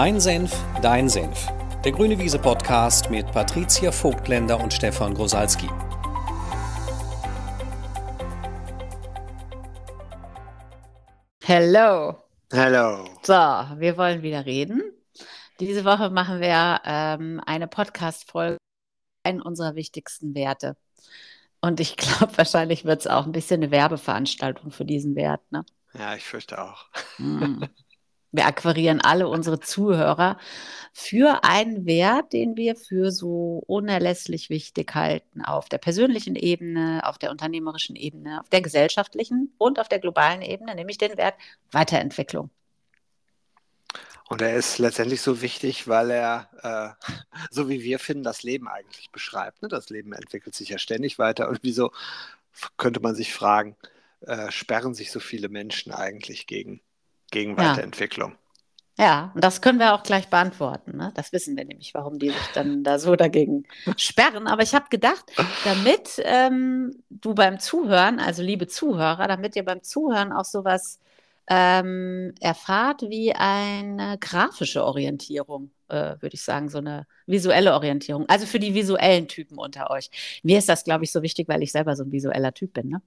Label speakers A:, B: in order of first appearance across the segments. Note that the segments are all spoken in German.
A: Mein Senf, dein Senf. Der Grüne Wiese Podcast mit Patricia Vogtländer und Stefan Grosalski.
B: Hello.
C: Hello.
B: So, wir wollen wieder reden. Diese Woche machen wir ähm, eine Podcast-Folge, einen unserer wichtigsten Werte. Und ich glaube, wahrscheinlich wird es auch ein bisschen eine Werbeveranstaltung für diesen Wert. Ne?
C: Ja, ich fürchte auch.
B: Mm. Wir akquirieren alle unsere Zuhörer für einen Wert, den wir für so unerlässlich wichtig halten, auf der persönlichen Ebene, auf der unternehmerischen Ebene, auf der gesellschaftlichen und auf der globalen Ebene, nämlich den Wert Weiterentwicklung.
C: Und er ist letztendlich so wichtig, weil er, äh, so wie wir finden, das Leben eigentlich beschreibt. Ne? Das Leben entwickelt sich ja ständig weiter. Und wieso könnte man sich fragen, äh, sperren sich so viele Menschen eigentlich gegen gegen Weiterentwicklung.
B: Ja. ja, und das können wir auch gleich beantworten. Ne? Das wissen wir nämlich, warum die sich dann da so dagegen sperren. Aber ich habe gedacht, damit ähm, du beim Zuhören, also liebe Zuhörer, damit ihr beim Zuhören auch sowas ähm, erfahrt wie eine grafische Orientierung, äh, würde ich sagen, so eine visuelle Orientierung. Also für die visuellen Typen unter euch. Mir ist das, glaube ich, so wichtig, weil ich selber so ein visueller Typ bin. Ne?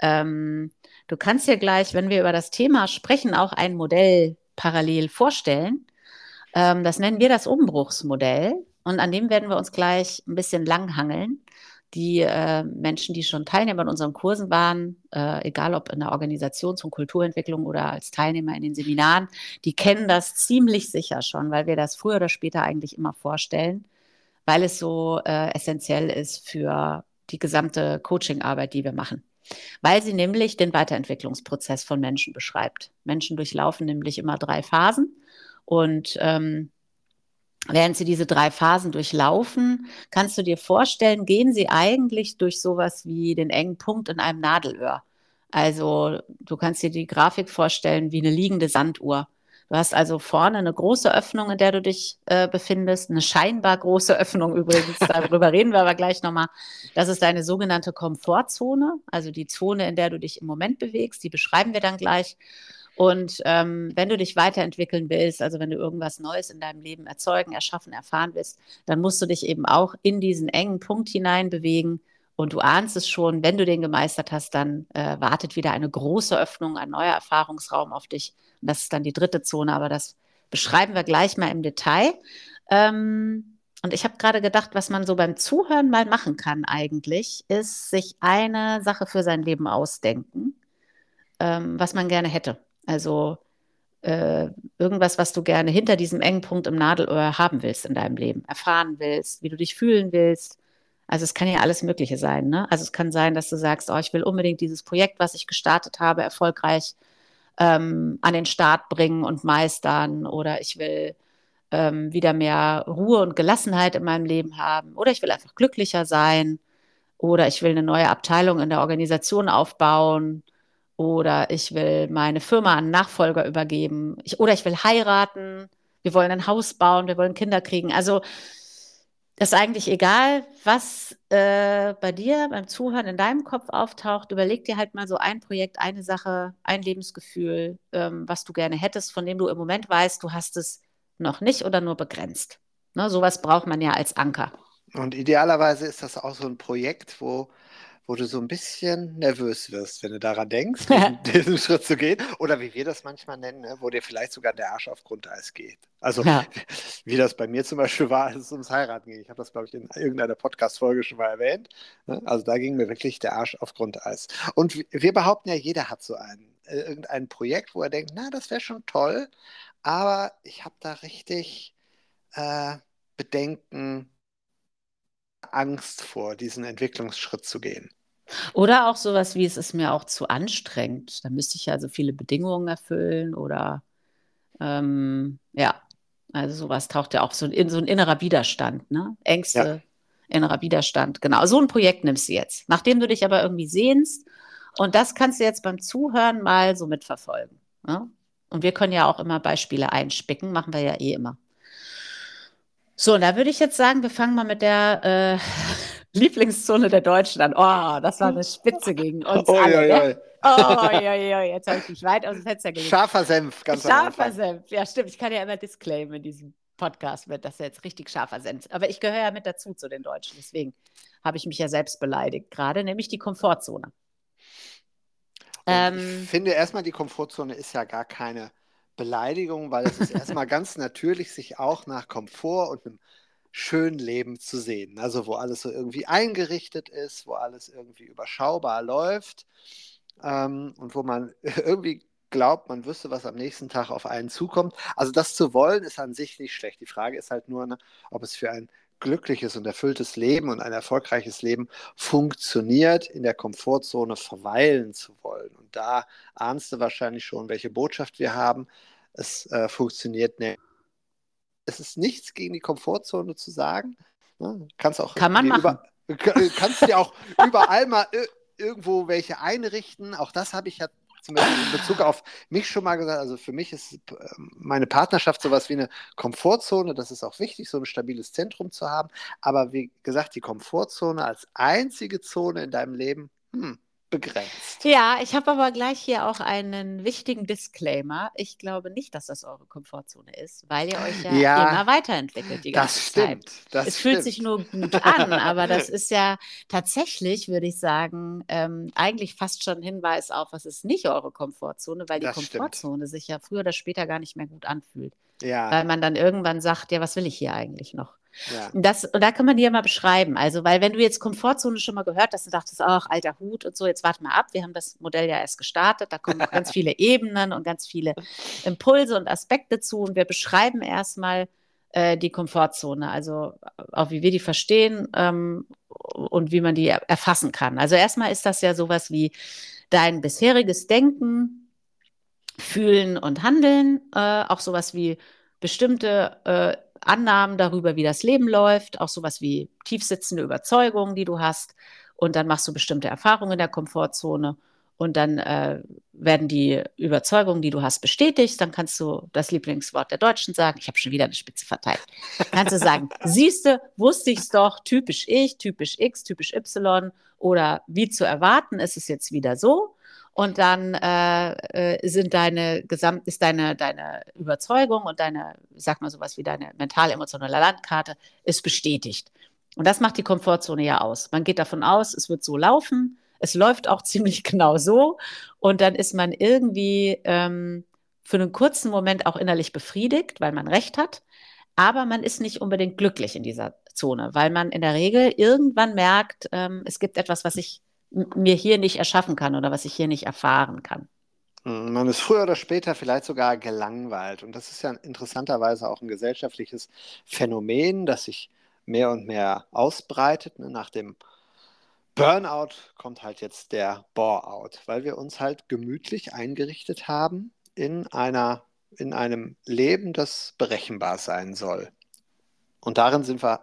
B: Ähm, du kannst dir gleich, wenn wir über das Thema sprechen, auch ein Modell parallel vorstellen. Ähm, das nennen wir das Umbruchsmodell. Und an dem werden wir uns gleich ein bisschen langhangeln die äh, Menschen, die schon Teilnehmer in unseren Kursen waren, äh, egal ob in der Organisation zur Kulturentwicklung oder als Teilnehmer in den Seminaren, die kennen das ziemlich sicher schon, weil wir das früher oder später eigentlich immer vorstellen, weil es so äh, essentiell ist für die gesamte Coachingarbeit, die wir machen. Weil sie nämlich den Weiterentwicklungsprozess von Menschen beschreibt. Menschen durchlaufen nämlich immer drei Phasen und ähm, Während sie diese drei Phasen durchlaufen, kannst du dir vorstellen, gehen sie eigentlich durch sowas wie den engen Punkt in einem Nadelöhr. Also du kannst dir die Grafik vorstellen wie eine liegende Sanduhr. Du hast also vorne eine große Öffnung, in der du dich äh, befindest, eine scheinbar große Öffnung übrigens, darüber reden wir aber gleich nochmal. Das ist deine sogenannte Komfortzone, also die Zone, in der du dich im Moment bewegst, die beschreiben wir dann gleich. Und ähm, wenn du dich weiterentwickeln willst, also wenn du irgendwas Neues in deinem Leben erzeugen, erschaffen, erfahren willst, dann musst du dich eben auch in diesen engen Punkt hinein bewegen. Und du ahnst es schon, wenn du den gemeistert hast, dann äh, wartet wieder eine große Öffnung, ein neuer Erfahrungsraum auf dich. Und das ist dann die dritte Zone, aber das beschreiben wir gleich mal im Detail. Ähm, und ich habe gerade gedacht, was man so beim Zuhören mal machen kann eigentlich, ist sich eine Sache für sein Leben ausdenken, ähm, was man gerne hätte. Also äh, irgendwas, was du gerne hinter diesem engen Punkt im Nadelöhr haben willst in deinem Leben, erfahren willst, wie du dich fühlen willst. Also es kann ja alles Mögliche sein. Ne? Also es kann sein, dass du sagst, oh, ich will unbedingt dieses Projekt, was ich gestartet habe, erfolgreich ähm, an den Start bringen und meistern. Oder ich will ähm, wieder mehr Ruhe und Gelassenheit in meinem Leben haben. Oder ich will einfach glücklicher sein. Oder ich will eine neue Abteilung in der Organisation aufbauen oder ich will meine Firma an Nachfolger übergeben ich, oder ich will heiraten, wir wollen ein Haus bauen, wir wollen Kinder kriegen. Also ist eigentlich egal, was äh, bei dir beim Zuhören in deinem Kopf auftaucht. Überleg dir halt mal so ein Projekt, eine Sache, ein Lebensgefühl, ähm, was du gerne hättest, von dem du im Moment weißt, du hast es noch nicht oder nur begrenzt. Ne, sowas braucht man ja als Anker.
C: Und idealerweise ist das auch so ein Projekt, wo wo du so ein bisschen nervös wirst, wenn du daran denkst, diesen, diesen Schritt zu gehen. Oder wie wir das manchmal nennen, ne, wo dir vielleicht sogar der Arsch auf Grundeis geht. Also ja. wie, das bei mir zum Beispiel war, als es ums Heiraten ging. Ich habe das, glaube ich, in irgendeiner Podcast-Folge schon mal erwähnt. Ne? Also da ging mir wirklich der Arsch auf Grundeis. Und wir behaupten ja, jeder hat so ein, äh, irgendein Projekt, wo er denkt, na, das wäre schon toll, aber ich habe da richtig äh, Bedenken, Angst vor, diesen Entwicklungsschritt zu gehen.
B: Oder auch sowas wie, es ist mir auch zu anstrengend. Da müsste ich ja so viele Bedingungen erfüllen oder ähm, ja, also sowas taucht ja auch so in so ein innerer Widerstand, ne? Ängste, ja. innerer Widerstand. Genau, so ein Projekt nimmst du jetzt, nachdem du dich aber irgendwie sehnst. Und das kannst du jetzt beim Zuhören mal so mitverfolgen. Ne? Und wir können ja auch immer Beispiele einspicken, machen wir ja eh immer. So, da würde ich jetzt sagen, wir fangen mal mit der äh, Lieblingszone der Deutschen an. Oh, das war eine Spitze gegen uns oh, alle. Ja, ja. Oh, ja, ja, jetzt habe ich mich weit aus dem Fenster gelegt.
C: Scharfer Senf, ganz
B: Scharfer Senf, ja stimmt. Ich kann ja immer disclaimen in diesem Podcast, wird das jetzt richtig scharfer Senf. Aber ich gehöre ja mit dazu zu den Deutschen, deswegen habe ich mich ja selbst beleidigt, gerade nämlich die Komfortzone.
C: Ähm, ich finde erstmal, die Komfortzone ist ja gar keine Beleidigung, weil es ist erstmal ganz natürlich, sich auch nach Komfort und einem schönen Leben zu sehen. Also wo alles so irgendwie eingerichtet ist, wo alles irgendwie überschaubar läuft ähm, und wo man irgendwie glaubt, man wüsste, was am nächsten Tag auf einen zukommt. Also das zu wollen, ist an sich nicht schlecht. Die Frage ist halt nur, ne, ob es für ein glückliches und erfülltes Leben und ein erfolgreiches Leben funktioniert, in der Komfortzone verweilen zu wollen. Und da ahnst du wahrscheinlich schon, welche Botschaft wir haben. Es äh, funktioniert nicht. Es ist nichts gegen die Komfortzone zu sagen. Ne? Kannst auch
B: Kann man machen.
C: Über, kannst dir auch überall mal irgendwo welche einrichten. Auch das habe ich ja zum Beispiel in Bezug auf mich schon mal gesagt, also für mich ist ähm, meine Partnerschaft sowas wie eine Komfortzone. Das ist auch wichtig, so ein stabiles Zentrum zu haben. Aber wie gesagt, die Komfortzone als einzige Zone in deinem Leben, hm, begrenzt.
B: Ja, ich habe aber gleich hier auch einen wichtigen Disclaimer. Ich glaube nicht, dass das eure Komfortzone ist, weil ihr euch ja, ja immer weiterentwickelt die ganze
C: das stimmt,
B: Zeit.
C: Das
B: es
C: stimmt.
B: fühlt sich nur gut an, aber das ist ja tatsächlich, würde ich sagen, ähm, eigentlich fast schon ein Hinweis auf, was ist nicht eure Komfortzone, weil die das Komfortzone stimmt. sich ja früher oder später gar nicht mehr gut anfühlt. Ja. Weil man dann irgendwann sagt, ja, was will ich hier eigentlich noch? Ja. Das, und da kann man die ja mal beschreiben. Also, weil wenn du jetzt Komfortzone schon mal gehört hast und dachtest, ach, alter Hut und so, jetzt warte mal ab, wir haben das Modell ja erst gestartet, da kommen noch ganz viele Ebenen und ganz viele Impulse und Aspekte zu und wir beschreiben erstmal äh, die Komfortzone, also auch wie wir die verstehen ähm, und wie man die erfassen kann. Also erstmal ist das ja sowas wie dein bisheriges Denken, Fühlen und Handeln, äh, auch sowas wie bestimmte äh, Annahmen darüber, wie das Leben läuft, auch sowas wie tiefsitzende Überzeugungen, die du hast. Und dann machst du bestimmte Erfahrungen in der Komfortzone. Und dann äh, werden die Überzeugungen, die du hast, bestätigt. Dann kannst du das Lieblingswort der Deutschen sagen. Ich habe schon wieder eine Spitze verteilt. Kannst du sagen, siehste, wusste ich es doch, typisch ich, typisch X, typisch Y. Oder wie zu erwarten, ist es jetzt wieder so. Und dann äh, äh, sind deine Gesamt, ist deine, deine Überzeugung und deine, sag mal sowas wie deine mental-emotionale Landkarte, ist bestätigt. Und das macht die Komfortzone ja aus. Man geht davon aus, es wird so laufen. Es läuft auch ziemlich genau so. Und dann ist man irgendwie ähm, für einen kurzen Moment auch innerlich befriedigt, weil man recht hat. Aber man ist nicht unbedingt glücklich in dieser Zone, weil man in der Regel irgendwann merkt, ähm, es gibt etwas, was ich mir hier nicht erschaffen kann oder was ich hier nicht erfahren kann.
C: Hm, man ist früher oder später vielleicht sogar gelangweilt. Und das ist ja interessanterweise auch ein gesellschaftliches Phänomen, das sich mehr und mehr ausbreitet. Ne? Nach dem Burnout kommt halt jetzt der Bore-out, weil wir uns halt gemütlich eingerichtet haben in, einer, in einem Leben, das berechenbar sein soll. Und darin sind wir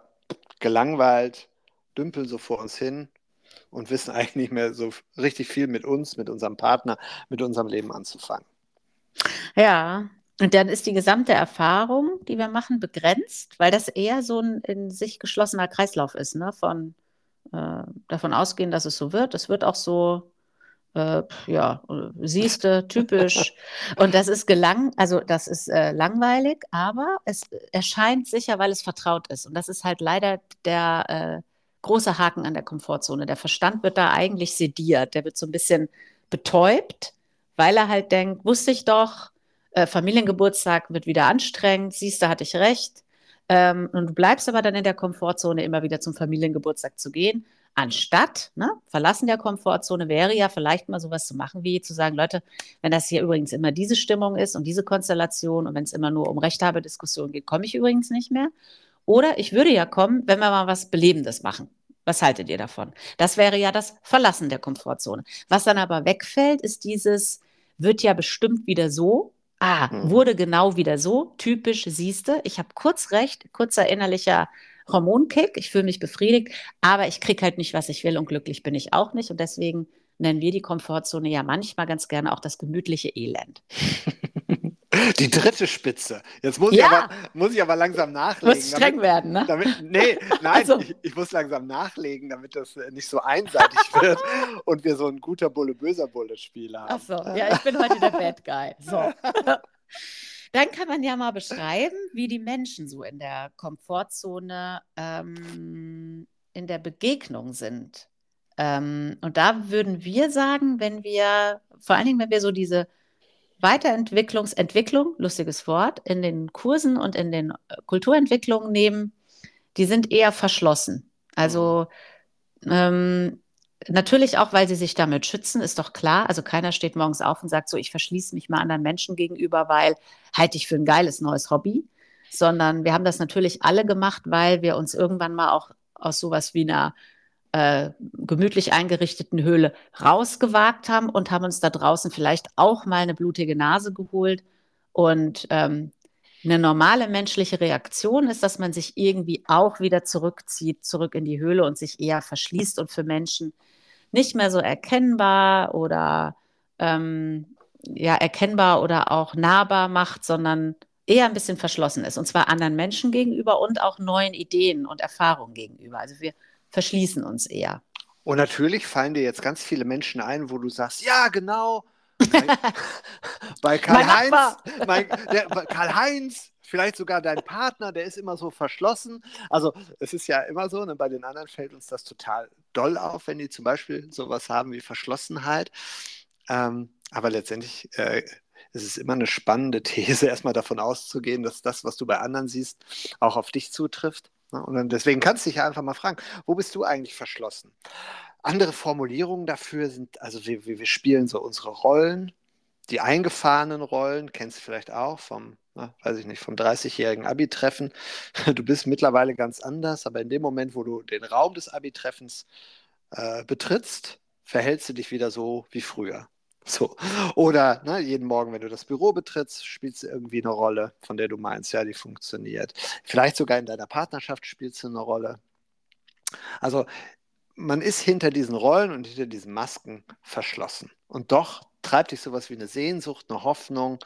C: gelangweilt, dümpeln so vor uns hin und wissen eigentlich nicht mehr so richtig viel mit uns, mit unserem Partner, mit unserem Leben anzufangen.
B: Ja, und dann ist die gesamte Erfahrung, die wir machen, begrenzt, weil das eher so ein in sich geschlossener Kreislauf ist, ne? Von äh, davon ausgehen, dass es so wird. Es wird auch so, äh, ja, siehste, typisch. und das ist gelang, also das ist äh, langweilig, aber es erscheint sicher, weil es vertraut ist. Und das ist halt leider der äh, großer Haken an der Komfortzone. Der Verstand wird da eigentlich sediert, der wird so ein bisschen betäubt, weil er halt denkt, wusste ich doch, äh, Familiengeburtstag wird wieder anstrengend, siehst du, hatte ich recht. Ähm, und du bleibst aber dann in der Komfortzone, immer wieder zum Familiengeburtstag zu gehen, anstatt, ne, verlassen der Komfortzone wäre ja vielleicht mal sowas zu machen, wie zu sagen, Leute, wenn das hier übrigens immer diese Stimmung ist und diese Konstellation und wenn es immer nur um Rechthabediskussionen geht, komme ich übrigens nicht mehr. Oder ich würde ja kommen, wenn wir mal was Belebendes machen. Was haltet ihr davon? Das wäre ja das Verlassen der Komfortzone. Was dann aber wegfällt, ist dieses, wird ja bestimmt wieder so. Ah, mhm. wurde genau wieder so. Typisch, siehste, ich habe kurz recht, kurzer innerlicher Hormonkick, ich fühle mich befriedigt, aber ich kriege halt nicht, was ich will und glücklich bin ich auch nicht. Und deswegen nennen wir die Komfortzone ja manchmal ganz gerne auch das gemütliche Elend.
C: Die dritte Spitze. Jetzt muss, ja. ich, aber, muss ich aber langsam nachlegen.
B: Muss streng damit, werden, ne?
C: Damit, nee, nein, also. ich, ich, muss langsam nachlegen, damit das äh, nicht so einseitig wird und wir so ein guter Bulle, böser Bulle-Spiel haben.
B: Ach so, ja, ich bin heute der Bad Guy. So. Dann kann man ja mal beschreiben, wie die Menschen so in der Komfortzone ähm, in der Begegnung sind. Ähm, und da würden wir sagen, wenn wir, vor allen Dingen, wenn wir so diese Weiterentwicklungsentwicklung, lustiges Wort, in den Kursen und in den äh, Kulturentwicklungen nehmen, die sind eher verschlossen. Also ähm, natürlich auch, weil sie sich damit schützen, ist doch klar. Also keiner steht morgens auf und sagt so, ich verschließe mich mal anderen Menschen gegenüber, weil halte ich für ein geiles neues Hobby. Sondern wir haben das natürlich alle gemacht, weil wir uns irgendwann mal auch aus sowas wie einer äh, gemütlich eingerichteten Höhle rausgewagt haben und haben uns da draußen vielleicht auch mal eine blutige Nase geholt. Und ähm, eine normale menschliche Reaktion ist, dass man sich irgendwie auch wieder zurückzieht, zurück in die Höhle und sich eher verschließt und für Menschen nicht mehr so erkennbar oder ähm, ja, erkennbar oder auch nahbar macht, sondern eher ein bisschen verschlossen ist. Und zwar anderen Menschen gegenüber und auch neuen Ideen und Erfahrungen gegenüber. Also wir verschließen uns eher.
C: Und natürlich fallen dir jetzt ganz viele Menschen ein, wo du sagst, ja, genau. Bei, bei Karl-Heinz, Karl-Heinz, vielleicht sogar dein Partner, der ist immer so verschlossen. Also es ist ja immer so, ne, bei den anderen fällt uns das total doll auf, wenn die zum Beispiel sowas haben wie Verschlossenheit. Ähm, aber letztendlich äh, ist es immer eine spannende These, erstmal davon auszugehen, dass das, was du bei anderen siehst, auch auf dich zutrifft. Ne? Und deswegen kannst du dich ja einfach mal fragen, wo bist du eigentlich verschlossen? Andere Formulierungen dafür sind, also wir, wir spielen so unsere Rollen, die eingefahrenen Rollen, kennst du vielleicht auch vom, na, ne, weiß ich nicht, vom 30-jährigen Abi-Treffen. Du bist mittlerweile ganz anders, aber in dem Moment, wo du den Raum des Abi-Treffens äh, betrittst, verhältst du dich wieder so wie früher. So. Oder ne, jeden Morgen, wenn du das Büro betrittst, spielst du irgendwie eine Rolle, von der du meinst, ja, die funktioniert. Vielleicht sogar in deiner Partnerschaft spielst du eine Rolle. Also man ist hinter diesen Rollen und hinter diesen Masken verschlossen. Und doch treibt dich sowas wie eine Sehnsucht, eine Hoffnung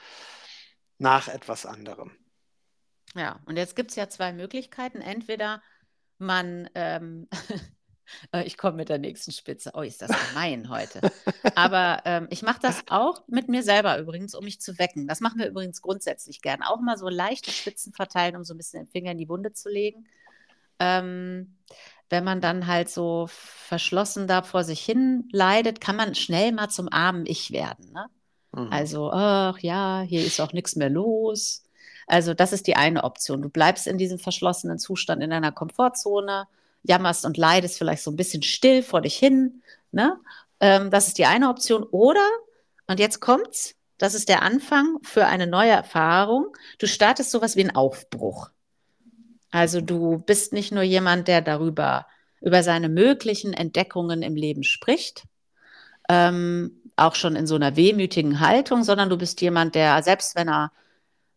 C: nach etwas anderem.
B: Ja, und jetzt gibt es ja zwei Möglichkeiten. Entweder man ähm, Äh, ich komme mit der nächsten Spitze. Oh, ist das gemein heute. Aber ähm, ich mache das auch mit mir selber übrigens, um mich zu wecken. Das machen wir übrigens grundsätzlich gern. Auch mal so leichte Spitzen verteilen, um so ein bisschen den Finger in die Wunde zu legen. Ähm, wenn man dann halt so verschlossen da vor sich hin leidet, kann man schnell mal zum armen Ich werden. Ne? Mhm. Also, ach ja, hier ist auch nichts mehr los. Also, das ist die eine Option. Du bleibst in diesem verschlossenen Zustand in deiner Komfortzone jammerst und leidest vielleicht so ein bisschen still vor dich hin. Ne? Ähm, das ist die eine Option. Oder, und jetzt kommt's, das ist der Anfang für eine neue Erfahrung. Du startest sowas wie einen Aufbruch. Also du bist nicht nur jemand, der darüber, über seine möglichen Entdeckungen im Leben spricht, ähm, auch schon in so einer wehmütigen Haltung, sondern du bist jemand, der, selbst wenn er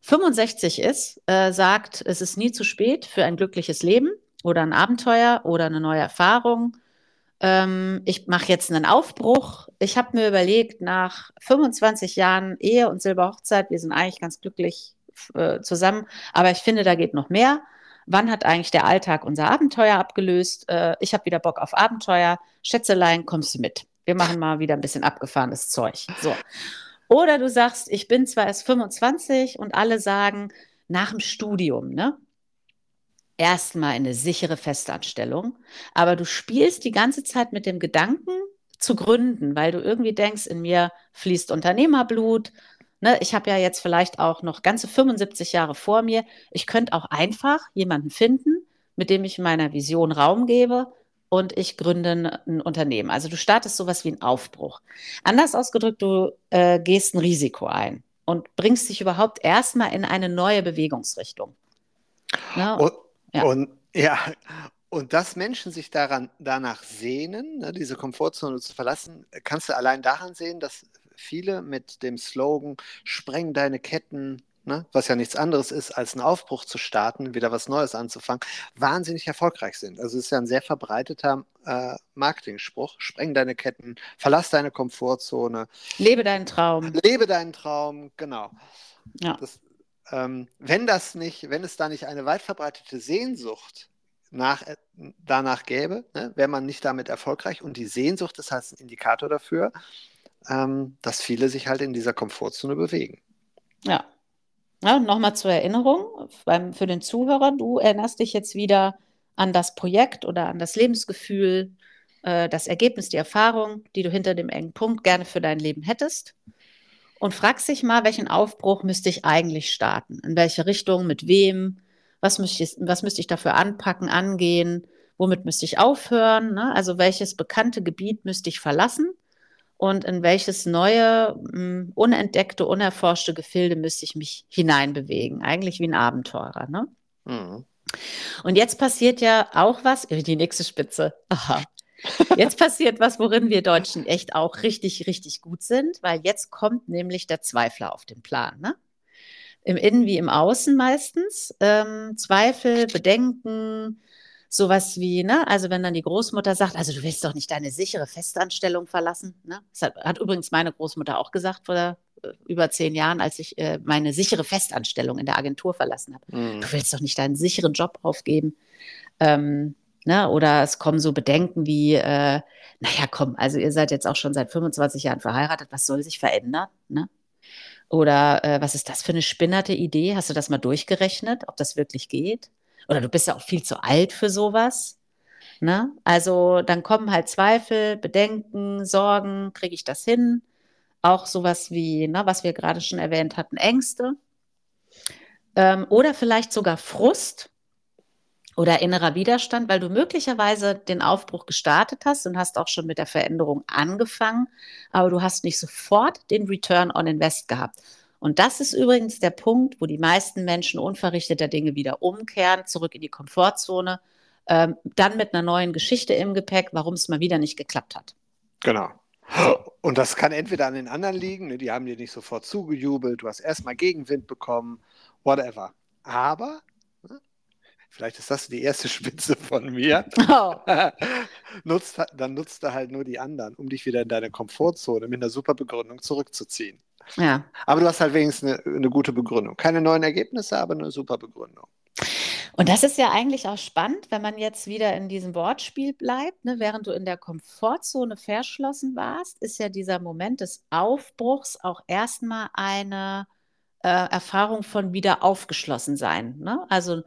B: 65 ist, äh, sagt, es ist nie zu spät für ein glückliches Leben oder ein Abenteuer oder eine neue Erfahrung. Ähm, ich mache jetzt einen Aufbruch. Ich habe mir überlegt, nach 25 Jahren Ehe und Silberhochzeit, wir sind eigentlich ganz glücklich äh, zusammen, aber ich finde, da geht noch mehr. Wann hat eigentlich der Alltag unser Abenteuer abgelöst? Äh, ich habe wieder Bock auf Abenteuer. Schätzelein, kommst du mit? Wir machen mal wieder ein bisschen abgefahrenes Zeug. So. Oder du sagst, ich bin zwar erst 25 und alle sagen, nach dem Studium, ne? Erstmal eine sichere Festanstellung, aber du spielst die ganze Zeit mit dem Gedanken zu gründen, weil du irgendwie denkst, in mir fließt Unternehmerblut. Ne, ich habe ja jetzt vielleicht auch noch ganze 75 Jahre vor mir. Ich könnte auch einfach jemanden finden, mit dem ich meiner Vision Raum gebe und ich gründe ein Unternehmen. Also du startest sowas wie einen Aufbruch. Anders ausgedrückt, du äh, gehst ein Risiko ein und bringst dich überhaupt erstmal in eine neue Bewegungsrichtung.
C: Ne? Und, ja. Und ja, und dass Menschen sich daran, danach sehnen, ne, diese Komfortzone zu verlassen, kannst du allein daran sehen, dass viele mit dem Slogan Spreng deine Ketten, ne, was ja nichts anderes ist, als einen Aufbruch zu starten, wieder was Neues anzufangen, wahnsinnig erfolgreich sind. Also es ist ja ein sehr verbreiteter äh, Marketing-Spruch. Spreng deine Ketten, verlass deine Komfortzone.
B: Lebe deinen Traum.
C: Lebe deinen Traum, genau. Ja. Das, ähm, wenn das nicht, wenn es da nicht eine weit verbreitete Sehnsucht nach, äh, danach gäbe, ne, wäre man nicht damit erfolgreich. Und die Sehnsucht ist halt ein Indikator dafür, ähm, dass viele sich halt in dieser Komfortzone bewegen.
B: Ja. ja Nochmal zur Erinnerung beim, für den Zuhörer, du erinnerst dich jetzt wieder an das Projekt oder an das Lebensgefühl, äh, das Ergebnis, die Erfahrung, die du hinter dem engen Punkt gerne für dein Leben hättest. Und fragst dich mal, welchen Aufbruch müsste ich eigentlich starten? In welche Richtung, mit wem? Was müsste ich, was müsste ich dafür anpacken, angehen? Womit müsste ich aufhören? Ne? Also welches bekannte Gebiet müsste ich verlassen? Und in welches neue, mh, hm, unentdeckte, unerforschte Gefilde müsste ich mich hineinbewegen? Eigentlich wie ein Abenteurer. Ne? Mhm. Und jetzt passiert ja auch was, die nächste Spitze. Aha. Jetzt passiert was, worin wir Deutschen echt auch richtig, richtig gut sind, weil jetzt kommt nämlich der Zweifler auf den Plan. Ne? Im Innen wie im Außen meistens. Ähm, Zweifel, Bedenken, sowas wie, ne, also wenn dann die Großmutter sagt, also du willst doch nicht deine sichere Festanstellung verlassen, ne? Das hat, hat übrigens meine Großmutter auch gesagt vor äh, über zehn Jahren, als ich äh, meine sichere Festanstellung in der Agentur verlassen habe. Mhm. Du willst doch nicht deinen sicheren Job aufgeben. Ähm, Ne? Oder es kommen so Bedenken wie, äh, naja, komm, also ihr seid jetzt auch schon seit 25 Jahren verheiratet, was soll sich verändern? Ne? Oder äh, was ist das für eine spinnerte Idee? Hast du das mal durchgerechnet, ob das wirklich geht? Oder du bist ja auch viel zu alt für sowas. Ne? Also dann kommen halt Zweifel, Bedenken, Sorgen, kriege ich das hin? Auch sowas wie, ne, was wir gerade schon erwähnt hatten, Ängste. Ähm, oder vielleicht sogar Frust, oder innerer Widerstand, weil du möglicherweise den Aufbruch gestartet hast und hast auch schon mit der Veränderung angefangen, aber du hast nicht sofort den Return on Invest gehabt. Und das ist übrigens der Punkt, wo die meisten Menschen unverrichteter Dinge wieder umkehren, zurück in die Komfortzone, ähm, dann mit einer neuen Geschichte im Gepäck, warum es mal wieder nicht geklappt hat.
C: Genau. Und das kann entweder an den anderen liegen, ne, die haben dir nicht sofort zugejubelt, du hast erstmal Gegenwind bekommen, whatever. Aber Vielleicht ist das die erste Spitze von mir. Oh. nutzt, dann nutzt er halt nur die anderen, um dich wieder in deine Komfortzone mit einer super Begründung zurückzuziehen. Ja. Aber du hast halt wenigstens eine, eine gute Begründung. Keine neuen Ergebnisse, aber eine super Begründung.
B: Und das ist ja eigentlich auch spannend, wenn man jetzt wieder in diesem Wortspiel bleibt. Ne? Während du in der Komfortzone verschlossen warst, ist ja dieser Moment des Aufbruchs auch erstmal eine äh, Erfahrung von wieder aufgeschlossen sein. Ne? Also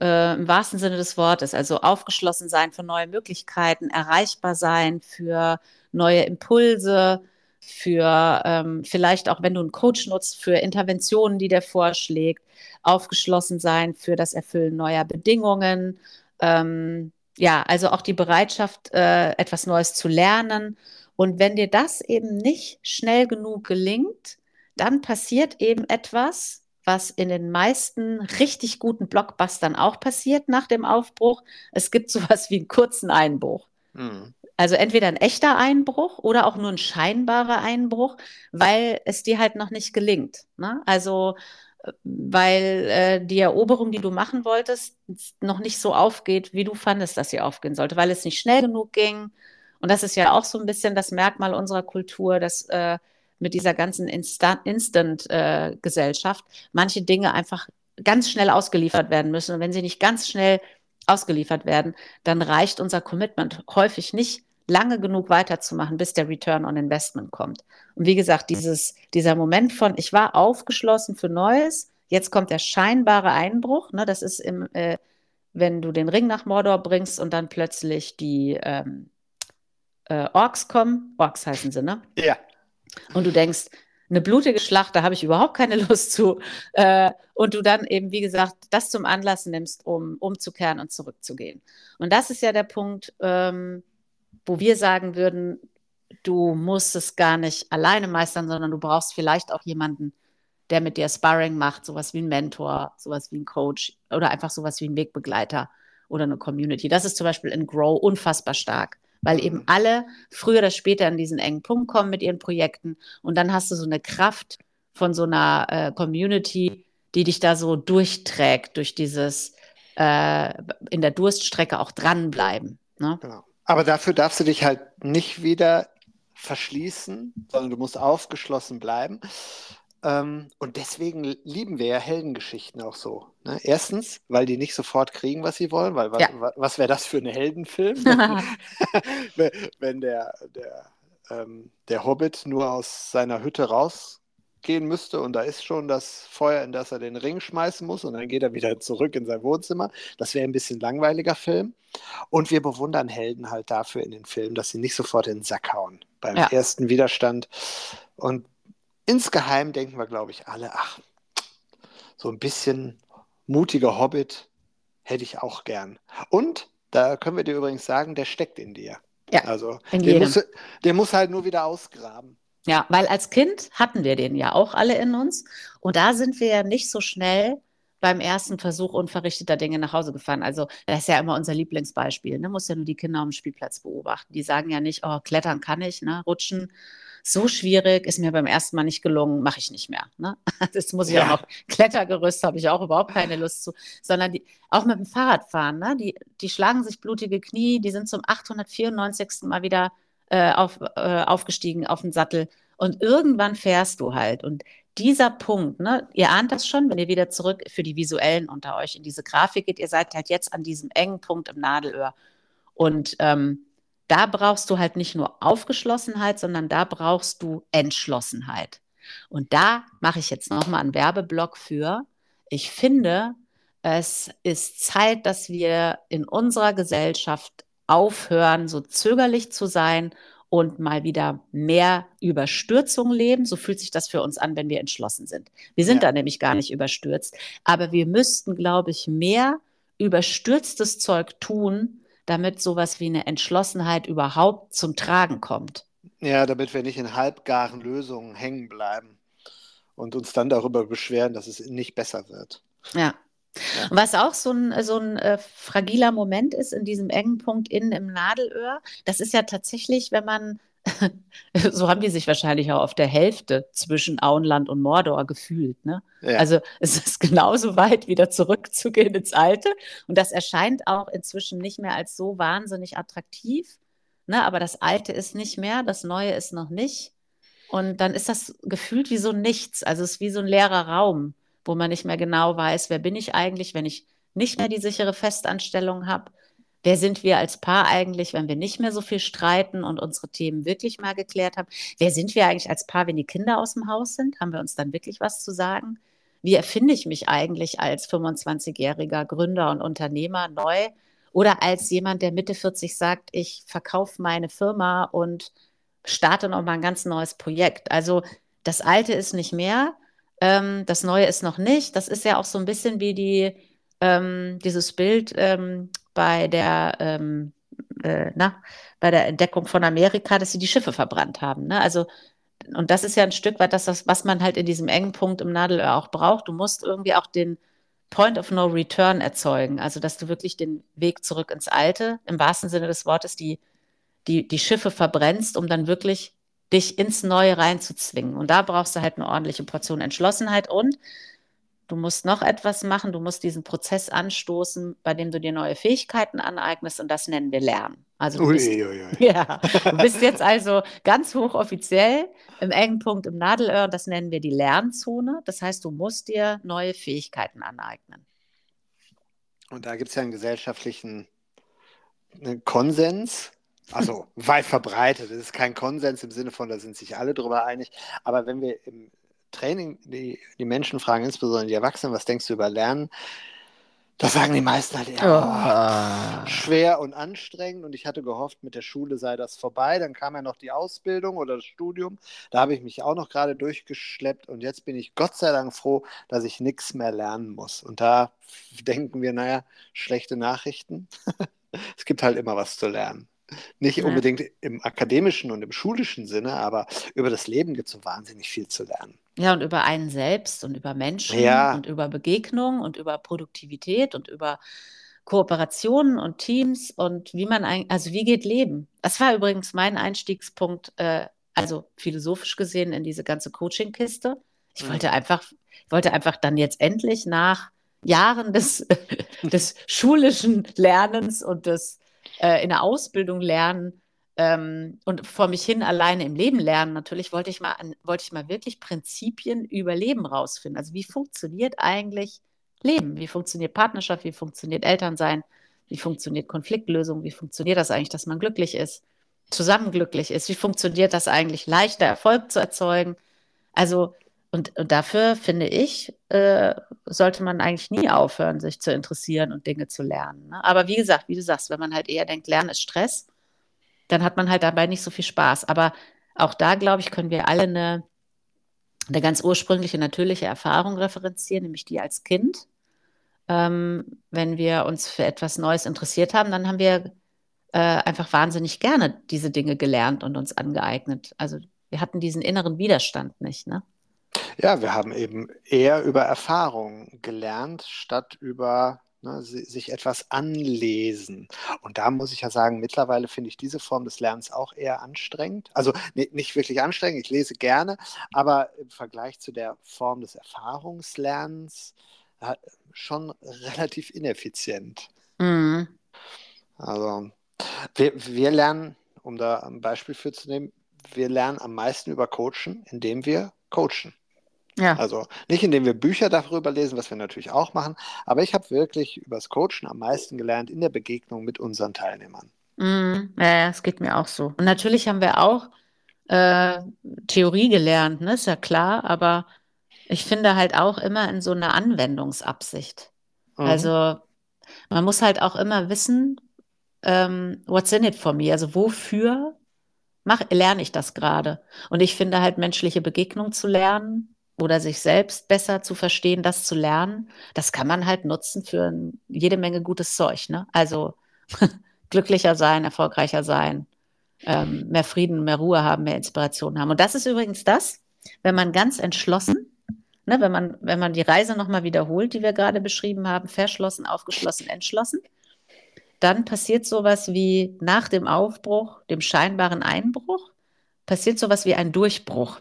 B: äh, im wahrsten Sinne des Wortes, also aufgeschlossen sein für neue Möglichkeiten, erreichbar sein für neue Impulse, für ähm, vielleicht auch, wenn du einen Coach nutzt, für Interventionen, die der vorschlägt, aufgeschlossen sein für das Erfüllen neuer Bedingungen. Ähm, ja, also auch die Bereitschaft, äh, etwas Neues zu lernen. Und wenn dir das eben nicht schnell genug gelingt, dann passiert eben etwas, was in den meisten richtig guten Blockbustern auch passiert nach dem Aufbruch. Es gibt sowas wie einen kurzen Einbruch. Mhm. Also entweder ein echter Einbruch oder auch nur ein scheinbarer Einbruch, weil es dir halt noch nicht gelingt. Ne? Also weil äh, die Eroberung, die du machen wolltest, noch nicht so aufgeht, wie du fandest, dass sie aufgehen sollte, weil es nicht schnell genug ging. Und das ist ja auch so ein bisschen das Merkmal unserer Kultur, dass äh, mit dieser ganzen Instant-Gesellschaft äh, manche Dinge einfach ganz schnell ausgeliefert werden müssen. Und wenn sie nicht ganz schnell ausgeliefert werden, dann reicht unser Commitment häufig nicht lange genug weiterzumachen, bis der Return on Investment kommt. Und wie gesagt, dieses, dieser Moment von, ich war aufgeschlossen für Neues, jetzt kommt der scheinbare Einbruch. Ne, das ist im, äh, wenn du den Ring nach Mordor bringst und dann plötzlich die ähm, äh, Orks kommen. Orks heißen sie, ne?
C: Ja
B: und du denkst, eine blutige Schlacht, da habe ich überhaupt keine Lust zu. Äh, und du dann eben, wie gesagt, das zum Anlass nimmst, um umzukehren und zurückzugehen. Und das ist ja der Punkt, ähm, wo wir sagen würden, du musst es gar nicht alleine meistern, sondern du brauchst vielleicht auch jemanden, der mit dir Sparring macht, sowas wie ein Mentor, sowas wie ein Coach oder einfach sowas wie ein Wegbegleiter oder eine Community. Das ist zum Beispiel in Grow unfassbar stark weil eben alle früher oder später an diesen engen Punkt kommen mit ihren Projekten und dann hast du so eine Kraft von so einer äh, Community, die dich da so durchträgt durch dieses äh, in der Durststrecke auch dranbleiben. Ne?
C: Genau. Aber dafür darfst du dich halt nicht wieder verschließen, sondern du musst aufgeschlossen bleiben. Ähm, und deswegen lieben wir ja Heldengeschichten auch so. Ne? Erstens, weil die nicht sofort kriegen, was sie wollen, weil
B: Ja.
C: was, was wäre das für ein Heldenfilm? wenn wenn der, der, ähm, der Hobbit nur aus seiner Hütte rausgehen müsste und da ist schon das Feuer, in das er den Ring schmeißen muss und dann geht er wieder zurück in sein Wohnzimmer. Das wäre ein bisschen langweiliger Film. Und wir bewundern Helden halt dafür in den Filmen, dass sie nicht sofort in den Sack hauen beim
B: Ja.
C: ersten Widerstand. Und insgeheim denken wir, glaube ich, alle, ach, so ein bisschen mutiger Hobbit hätte ich auch gern. Und da können wir dir übrigens sagen, der steckt in dir.
B: Ja,
C: also der muss, der muss halt nur wieder ausgraben.
B: Ja, weil als Kind hatten wir den ja auch alle in uns. Und da sind wir ja nicht so schnell beim ersten Versuch unverrichteter Dinge nach Hause gefahren. Also, das ist ja immer unser Lieblingsbeispiel. Ne? Muss ja nur die Kinder am Spielplatz beobachten. Die sagen ja nicht, oh, klettern kann ich, ne? rutschen. So schwierig, ist mir beim ersten Mal nicht gelungen, mache ich nicht mehr. Ne? Das muss ich
C: Ja.
B: auch noch. Klettergerüst habe ich auch überhaupt keine Lust zu. Sondern die, auch mit dem Fahrradfahren, ne? die, die schlagen sich blutige Knie, die sind zum 894. Mal wieder äh, auf, äh, aufgestiegen auf den Sattel. Und irgendwann fährst du halt. Und dieser Punkt, ne, ihr ahnt das schon, wenn ihr wieder zurück für die Visuellen unter euch in diese Grafik geht, ihr seid halt jetzt an diesem engen Punkt im Nadelöhr. Und ähm, da brauchst du halt nicht nur Aufgeschlossenheit, sondern da brauchst du Entschlossenheit. Und da mache ich jetzt nochmal einen Werbeblock für. Ich finde, es ist Zeit, dass wir in unserer Gesellschaft aufhören, so zögerlich zu sein und mal wieder mehr Überstürzung leben. So fühlt sich das für uns an, wenn wir entschlossen sind. Wir sind
C: Ja.
B: da nämlich gar nicht überstürzt, aber wir müssten, glaube ich, mehr überstürztes Zeug tun, damit sowas wie eine Entschlossenheit überhaupt zum Tragen kommt.
C: Ja, damit wir nicht in halbgaren Lösungen hängen bleiben und uns dann darüber beschweren, dass es nicht besser wird.
B: Ja.
C: Ja.
B: Was auch so ein, so ein äh, fragiler Moment ist in diesem engen Punkt innen im Nadelöhr, das ist ja tatsächlich, wenn man, so haben die sich wahrscheinlich auch auf der Hälfte zwischen Auenland und Mordor gefühlt, ne?
C: Ja.
B: Also es ist genauso weit, wieder zurückzugehen ins Alte. Und das erscheint auch inzwischen nicht mehr als so wahnsinnig attraktiv. Ne? Aber das Alte ist nicht mehr, das Neue ist noch nicht. Und dann ist das gefühlt wie so nichts. Also es ist wie so ein leerer Raum, wo man nicht mehr genau weiß, wer bin ich eigentlich, wenn ich nicht mehr die sichere Festanstellung habe. Wer sind wir als Paar eigentlich, wenn wir nicht mehr so viel streiten und unsere Themen wirklich mal geklärt haben? Wer sind wir eigentlich als Paar, wenn die Kinder aus dem Haus sind? Haben wir uns dann wirklich was zu sagen? Wie erfinde ich mich eigentlich als 25-jähriger Gründer und Unternehmer neu? Oder als jemand, der Mitte 40 sagt, ich verkaufe meine Firma und starte noch mal ein ganz neues Projekt. Also das Alte ist nicht mehr, ähm, das Neue ist noch nicht. Das ist ja auch so ein bisschen wie die, ähm, dieses Bild ähm, bei der, ähm, äh, na, bei der Entdeckung von Amerika, dass sie die Schiffe verbrannt haben. Ne? Also und das ist ja ein Stück weit das, was man halt in diesem engen Punkt im Nadelöhr auch braucht. Du musst irgendwie auch den Point of No Return erzeugen. Also, dass du wirklich den Weg zurück ins Alte, im wahrsten Sinne des Wortes, die, die, die Schiffe verbrennst, um dann wirklich dich ins Neue reinzuzwingen. Und da brauchst du halt eine ordentliche Portion Entschlossenheit und du musst noch etwas machen. Du musst diesen Prozess anstoßen, bei dem du dir neue Fähigkeiten aneignest und das nennen wir Lernen. Also du bist,
C: Uiuiui.
B: ja, du bist jetzt also ganz hochoffiziell im engen Punkt im Nadelöhr. Das nennen wir die Lernzone. Das heißt, du musst dir neue Fähigkeiten aneignen.
C: Und da gibt es ja einen gesellschaftlichen äh, Konsens, also weit verbreitet. Es ist kein Konsens im Sinne von, da sind sich alle drüber einig. Aber wenn wir im Training die, die Menschen fragen, insbesondere die Erwachsenen, was denkst du über Lernen? Da sagen die meisten halt eher, oh, schwer und anstrengend. Und ich hatte gehofft, mit der Schule sei das vorbei. Dann kam ja noch die Ausbildung oder das Studium. Da habe ich mich auch noch gerade durchgeschleppt. Und jetzt bin ich Gott sei Dank froh, dass ich nichts mehr lernen muss. Und da denken wir, naja, schlechte Nachrichten. es gibt halt immer was zu lernen. Nicht
B: Ja.
C: unbedingt im akademischen und im schulischen Sinne, aber über das Leben gibt es so wahnsinnig viel zu lernen.
B: Ja, und über einen selbst und über Menschen
C: Ja.
B: und über Begegnung und über Produktivität und über Kooperationen und Teams und wie man ein, also wie geht Leben? Das war übrigens mein Einstiegspunkt, äh, also philosophisch gesehen in diese ganze Coaching-Kiste. Ich
C: Mhm.
B: wollte einfach, wollte einfach dann jetzt endlich nach Jahren des, des schulischen Lernens und des äh, in der Ausbildung lernen, ähm, und vor mich hin alleine im Leben lernen, natürlich wollte ich mal, wollte ich mal wirklich Prinzipien über Leben rausfinden. Also wie funktioniert eigentlich Leben? Wie funktioniert Partnerschaft? Wie funktioniert Elternsein? Wie funktioniert Konfliktlösung? Wie funktioniert das eigentlich, dass man glücklich ist, zusammen glücklich ist? Wie funktioniert das eigentlich, leichter Erfolg zu erzeugen? Also, und, und dafür finde ich, äh, sollte man eigentlich nie aufhören, sich zu interessieren und Dinge zu lernen. Ne? Aber wie gesagt, wie du sagst, wenn man halt eher denkt, Lernen ist Stress, dann hat man halt dabei nicht so viel Spaß. Aber auch da, glaube ich, können wir alle eine, eine ganz ursprüngliche, natürliche Erfahrung referenzieren, nämlich die als Kind. Ähm, wenn wir uns für etwas Neues interessiert haben, dann haben wir äh, einfach wahnsinnig gerne diese Dinge gelernt und uns angeeignet. Also wir hatten diesen inneren Widerstand nicht, ne?
C: Ja, wir haben eben eher über Erfahrung gelernt, statt über ne, sich etwas anlesen. Und da muss ich ja sagen, mittlerweile finde ich diese Form des Lernens auch eher anstrengend. Also nicht wirklich anstrengend, ich lese gerne, aber im Vergleich zu der Form des Erfahrungslernens äh, schon relativ ineffizient. Mhm. Also wir, wir lernen, um da ein Beispiel für zu nehmen, wir lernen am meisten über Coachen, indem wir coachen. Ja. Also nicht indem wir Bücher darüber lesen, was wir natürlich auch machen, aber ich habe wirklich über das Coachen am meisten gelernt in der Begegnung mit unseren Teilnehmern.
B: Mm, ja, es geht mir auch so. Und natürlich haben wir auch äh, Theorie gelernt, ne? ist ja klar, aber ich finde halt auch immer in so einer Anwendungsabsicht. Mhm. Also man muss halt auch immer wissen, ähm, what's in it for me? Also wofür mach, lerne ich das gerade? Und ich finde halt menschliche Begegnung zu lernen oder sich selbst besser zu verstehen, das zu lernen, das kann man halt nutzen für jede Menge gutes Zeug. Ne? Also glücklicher sein, erfolgreicher sein, ähm, mehr Frieden, mehr Ruhe haben, mehr Inspiration haben. Und das ist übrigens das, wenn man ganz entschlossen, ne, wenn, man, wenn man die Reise nochmal wiederholt, die wir gerade beschrieben haben, verschlossen, aufgeschlossen, entschlossen, dann passiert sowas wie nach dem Aufbruch, dem scheinbaren Einbruch, passiert sowas wie ein Durchbruch.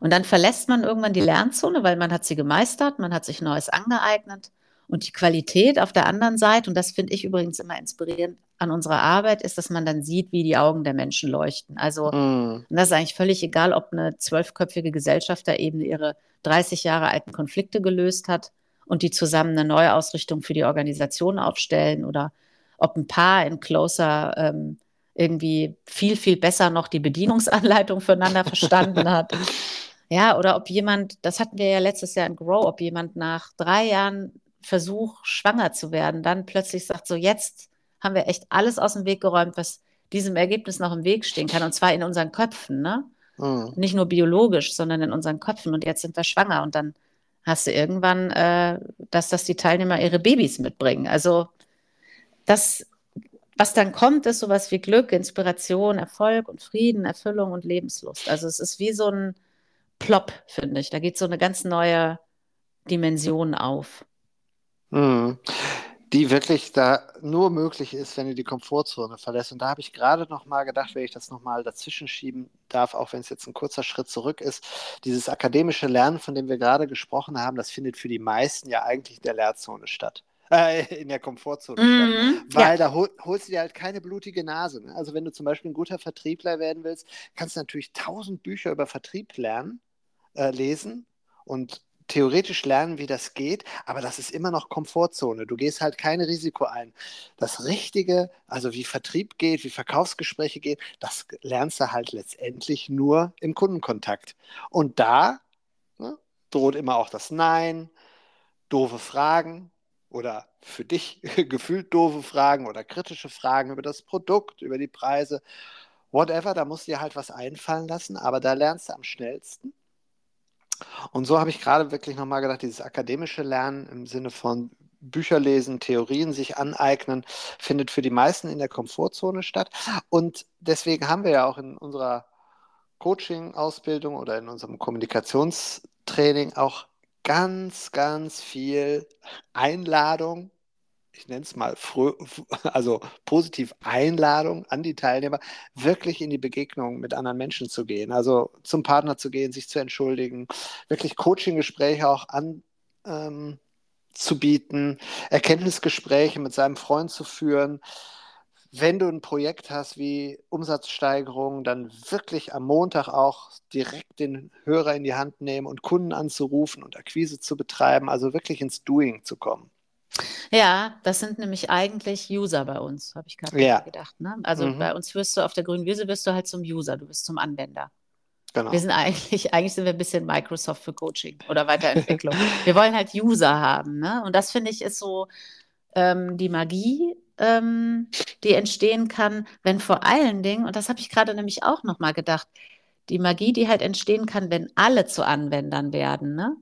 B: Und dann verlässt man irgendwann die Lernzone, weil man hat sie gemeistert, man hat sich Neues angeeignet. Und die Qualität auf der anderen Seite, und das finde ich übrigens immer inspirierend an unserer Arbeit, ist, dass man dann sieht, wie die Augen der Menschen leuchten. Also mm. das ist eigentlich völlig egal, ob eine zwölfköpfige Gesellschaft da eben ihre 30 Jahre alten Konflikte gelöst hat und die zusammen eine neue Ausrichtung für die Organisation aufstellen oder ob ein Paar in Closer ähm, irgendwie viel, viel besser noch die Bedienungsanleitung füreinander verstanden hat. Ja, oder ob jemand, das hatten wir ja letztes Jahr in Grow, ob jemand nach drei Jahren Versuch, schwanger zu werden, dann plötzlich sagt, so jetzt haben wir echt alles aus dem Weg geräumt, was diesem Ergebnis noch im Weg stehen kann, und zwar in unseren Köpfen, ne? Mhm. Nicht nur biologisch, sondern in unseren Köpfen. Und jetzt sind wir schwanger und dann hast du irgendwann, äh, dass das die Teilnehmer ihre Babys mitbringen. Also das was dann kommt, ist sowas wie Glück, Inspiration, Erfolg und Frieden, Erfüllung und Lebenslust. Also es ist wie so ein Plop, finde ich. Da geht so eine ganz neue Dimension auf.
C: Mhm. Die wirklich da nur möglich ist, wenn du die Komfortzone verlässt. Und da habe ich gerade noch mal gedacht, wenn ich das noch mal dazwischen schieben darf, auch wenn es jetzt ein kurzer Schritt zurück ist, dieses akademische Lernen, von dem wir gerade gesprochen haben, das findet für die meisten ja eigentlich in der Lehrzone statt äh, in der Komfortzone mm, weil ja. da hol, holst du dir halt keine blutige Nase. Ne? Also wenn du zum Beispiel ein guter Vertriebler werden willst, kannst du natürlich tausend Bücher über Vertrieb lernen, äh, lesen und theoretisch lernen, wie das geht, aber das ist immer noch Komfortzone. Du gehst halt kein Risiko ein. Das Richtige, also wie Vertrieb geht, wie Verkaufsgespräche gehen, das lernst du halt letztendlich nur im Kundenkontakt. Und da ne, droht immer auch das Nein, doofe Fragen, oder für dich gefühlt doofe Fragen oder kritische Fragen über das Produkt, über die Preise, whatever, da musst du dir halt was einfallen lassen, aber da lernst du am schnellsten. Und so habe ich gerade wirklich nochmal gedacht, dieses akademische Lernen im Sinne von Bücher lesen, Theorien sich aneignen, findet für die meisten in der Komfortzone statt. Und deswegen haben wir ja auch in unserer Coaching-Ausbildung oder in unserem Kommunikationstraining auch ganz, ganz viel Einladung, ich nenne es mal also positiv Einladung an die Teilnehmer, wirklich in die Begegnung mit anderen Menschen zu gehen, also zum Partner zu gehen, sich zu entschuldigen, wirklich Coaching-Gespräche auch anzubieten, ähm, Erkenntnisgespräche mit seinem Freund zu führen, wenn du ein Projekt hast wie Umsatzsteigerung, dann wirklich am Montag auch direkt den Hörer in die Hand nehmen und Kunden anzurufen und Akquise zu betreiben, also wirklich ins Doing zu kommen.
B: Ja, das sind nämlich eigentlich User bei uns, habe ich gerade
C: Ja.
B: gedacht. Ne? Also
C: Mhm.
B: bei uns wirst du auf der grünen Wiese wirst du halt zum User, du bist zum Anwender.
C: Genau.
B: Wir sind eigentlich, eigentlich sind wir ein bisschen Microsoft für Coaching oder Weiterentwicklung. wir wollen halt User haben, ne? Und das finde ich ist so ähm, die Magie, ähm, die entstehen kann, wenn vor allen Dingen, und das habe ich gerade nämlich auch nochmal gedacht, die Magie, die halt entstehen kann, wenn alle zu Anwendern werden, ne?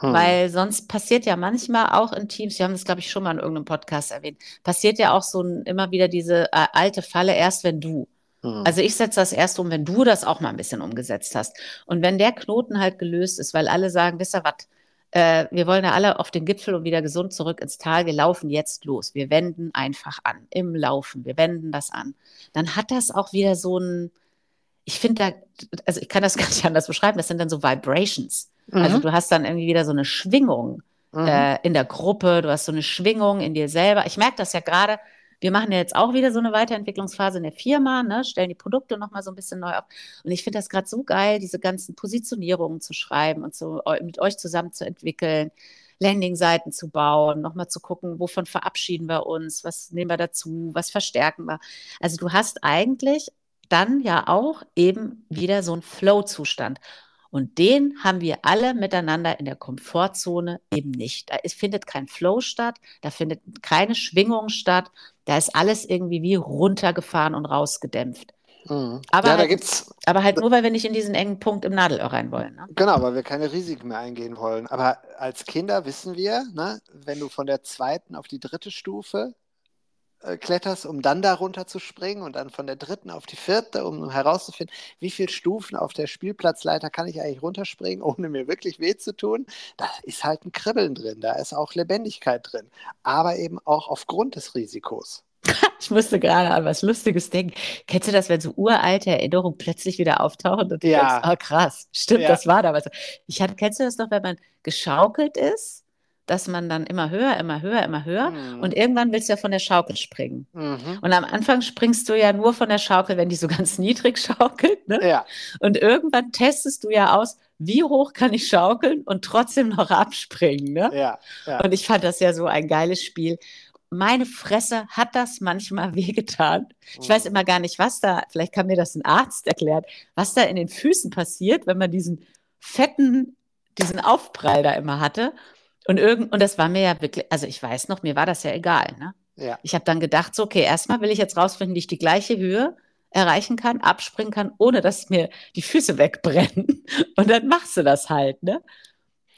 C: Hm.
B: Weil sonst passiert ja manchmal auch in Teams, wir haben das, glaube ich, schon mal in irgendeinem Podcast erwähnt, passiert ja auch so ein, immer wieder diese äh, alte Falle, erst wenn du.
C: Hm.
B: Also ich setze das erst um, wenn du das auch mal ein bisschen umgesetzt hast. Und wenn der Knoten halt gelöst ist, weil alle sagen, wisst ihr was, äh, wir wollen ja alle auf den Gipfel und wieder gesund zurück ins Tal, wir laufen jetzt los. Wir wenden einfach an, im Laufen, wir wenden das an. Dann hat das auch wieder so ein, ich finde da, also ich kann das gar nicht anders beschreiben, das sind dann so Vibrations. Also
C: Mhm.
B: du hast dann irgendwie wieder so eine Schwingung
C: Mhm.
B: äh, in der Gruppe, du hast so eine Schwingung in dir selber. Ich merke das ja gerade, wir machen ja jetzt auch wieder so eine Weiterentwicklungsphase in der Firma, ne, stellen die Produkte nochmal so ein bisschen neu auf. Und ich finde das gerade so geil, diese ganzen Positionierungen zu schreiben und eu- mit euch zusammen zu entwickeln, Landingseiten zu bauen, nochmal zu gucken, wovon verabschieden wir uns, was nehmen wir dazu, was verstärken wir. Also du hast eigentlich dann ja auch eben wieder so einen Flow-Zustand. Und den haben wir alle miteinander in der Komfortzone eben nicht. Da ist, findet kein Flow statt, da findet keine Schwingung statt, da ist alles irgendwie wie runtergefahren und rausgedämpft.
C: Mhm.
B: Aber
C: ja, da
B: halt-
C: gibt's,
B: Aber halt nur, weil wir nicht in diesen engen Punkt im Nadelöhr rein wollen. Ne?
C: genau, weil wir keine Risiken mehr eingehen wollen. Aber als Kinder wissen wir, ne, wenn du von der zweiten auf die dritte Stufe kletterst, um dann darunter zu springen und dann von der dritten auf die vierte, um herauszufinden, wie viele Stufen auf der Spielplatzleiter kann ich eigentlich runterspringen, ohne mir wirklich weh zu tun, da ist halt ein Kribbeln drin, da ist auch Lebendigkeit drin, aber eben auch aufgrund des Risikos.
B: Ich musste gerade an was Lustiges denken. Kennst du das, wenn so uralte Erinnerungen plötzlich wieder auftauchen und du
C: Ja.
B: denkst, oh krass, stimmt,
C: Ja.
B: das war damals. Ich hatte, kennst du das noch, wenn man geschaukelt ist, dass man dann immer höher, immer höher, immer höher
C: Mhm.
B: und irgendwann willst du ja von der Schaukel springen.
C: Mhm.
B: Und am Anfang springst du ja nur von der Schaukel, wenn die so ganz niedrig schaukelt. Ne?
C: Ja,
B: Und irgendwann testest du ja aus, wie hoch kann ich schaukeln und trotzdem noch abspringen. Ne?
C: ja, ja.
B: Und ich fand das ja so ein geiles Spiel. Meine Fresse hat das manchmal wehgetan. Ich weiß
C: Mhm.
B: immer gar nicht, was da, vielleicht kann mir das ein Arzt erklären, was da in den Füßen passiert, wenn man diesen fetten, diesen Aufprall da immer hatte. Und, irgend, und das war mir ja wirklich, also ich weiß noch, mir war das ja egal. Ne?
C: Ja.
B: Ich habe dann gedacht, so, okay, erstmal will ich jetzt rausfinden, wie ich die gleiche Höhe erreichen kann, abspringen kann, ohne dass mir die Füße wegbrennen. Und dann machst du das halt, ne?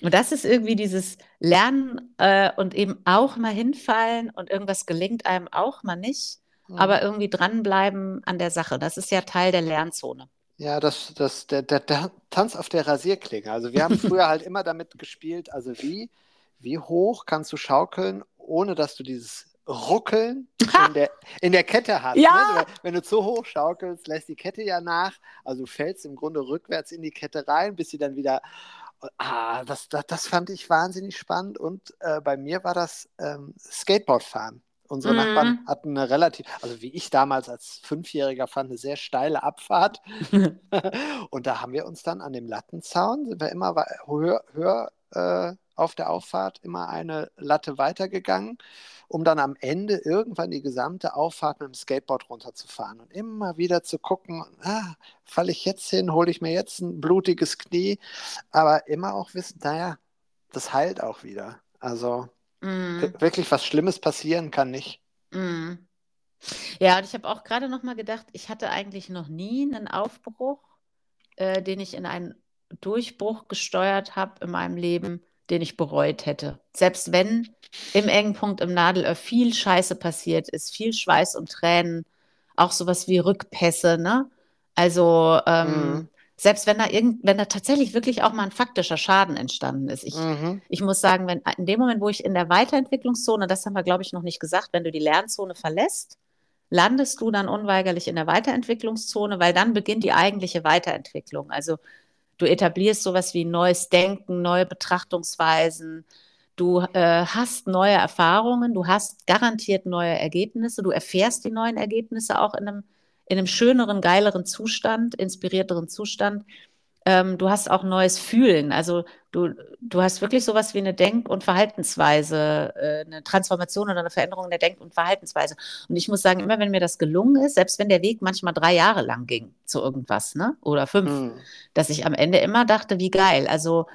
B: Und das ist irgendwie dieses Lernen äh, und eben auch mal hinfallen und irgendwas gelingt einem auch mal nicht,
C: Mhm.
B: aber irgendwie dranbleiben an der Sache. Das ist ja Teil der Lernzone.
C: Ja, das, das, der, der, der Tanz auf der Rasierklinge. Also wir haben früher halt immer damit gespielt, also wie, wie hoch kannst du schaukeln, ohne dass du dieses Ruckeln in der, in der Kette hast.
B: Ja.
C: Ne? Wenn du zu hoch schaukelst, lässt die Kette ja nach. Also du fällst im Grunde rückwärts in die Kette rein, bis sie dann wieder. Ah, das, das, das fand ich wahnsinnig spannend. Und äh, bei mir war das ähm, Skateboardfahren. Unsere
B: Mhm.
C: Nachbarn hatten eine relativ, also wie ich damals als Fünfjähriger fand, eine sehr steile Abfahrt. Und da haben wir uns dann an dem Lattenzaun, sind wir immer höher, höher äh, auf der Auffahrt, immer eine Latte weitergegangen, um dann am Ende irgendwann die gesamte Auffahrt mit dem Skateboard runterzufahren und immer wieder zu gucken, ah, falle ich jetzt hin, hole ich mir jetzt ein blutiges Knie, aber immer auch wissen, naja, das heilt auch wieder. Also
B: Mm,
C: wirklich was Schlimmes passieren kann nicht.
B: mm. Ja, und ich habe auch gerade noch mal gedacht, ich hatte eigentlich noch nie einen Aufbruch, äh, den ich in einen Durchbruch gesteuert habe in meinem Leben, den ich bereut hätte. Selbst wenn im engen Punkt im Nadelöhr viel Scheiße passiert ist, viel Schweiß und Tränen, auch sowas wie Rückpässe, ne? Also ähm,
C: Mhm.
B: selbst wenn da irgend, wenn da tatsächlich wirklich auch mal ein faktischer Schaden entstanden ist. Ich,
C: Mhm.
B: ich muss sagen, wenn in dem Moment, wo ich in der Weiterentwicklungszone, das haben wir, glaube ich, noch nicht gesagt, wenn du die Lernzone verlässt, landest du dann unweigerlich in der Weiterentwicklungszone, weil dann beginnt die eigentliche Weiterentwicklung. Also du etablierst sowas wie neues Denken, neue Betrachtungsweisen. du äh, hast neue Erfahrungen, du hast garantiert neue Ergebnisse, du erfährst die neuen Ergebnisse auch in einem, in einem schöneren, geileren Zustand, inspirierteren Zustand. Ähm, du hast auch neues Fühlen. Also du, du hast wirklich sowas wie eine Denk- und Verhaltensweise, äh, eine Transformation oder eine Veränderung in der Denk- und Verhaltensweise. Und ich muss sagen, immer wenn mir das gelungen ist, selbst wenn der Weg manchmal drei Jahre lang ging zu irgendwas, ne? Oder fünf, mhm. dass ich am Ende immer dachte, wie geil. Also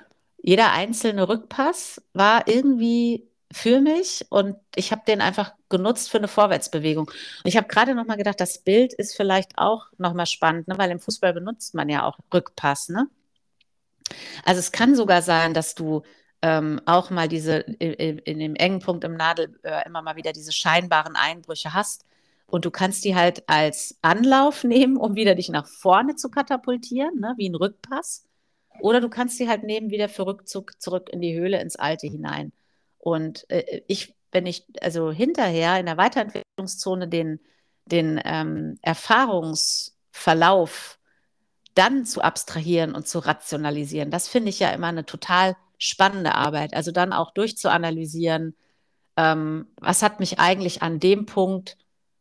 B: jeder einzelne Rückpass war irgendwie für mich und ich habe den einfach genutzt für eine Vorwärtsbewegung. Und ich habe gerade noch mal gedacht, das Bild ist vielleicht auch noch mal spannend, ne? weil im Fußball benutzt man ja auch Rückpass. Ne? Also es kann sogar sein, dass du ähm, auch mal diese in, in, dem engen Punkt im Nadel äh, immer mal wieder diese scheinbaren Einbrüche hast und du kannst die halt als Anlauf nehmen, um wieder dich nach vorne zu katapultieren, ne? wie ein Rückpass. Oder du kannst sie halt nehmen wieder für Rückzug zurück in die Höhle, ins Alte hinein. Und äh, ich, wenn ich also hinterher in der Weiterentwicklungszone den, den ähm, Erfahrungsverlauf dann zu abstrahieren und zu rationalisieren, das finde ich ja immer eine total spannende Arbeit. Also dann auch durchzuanalysieren, ähm, was hat mich eigentlich an dem Punkt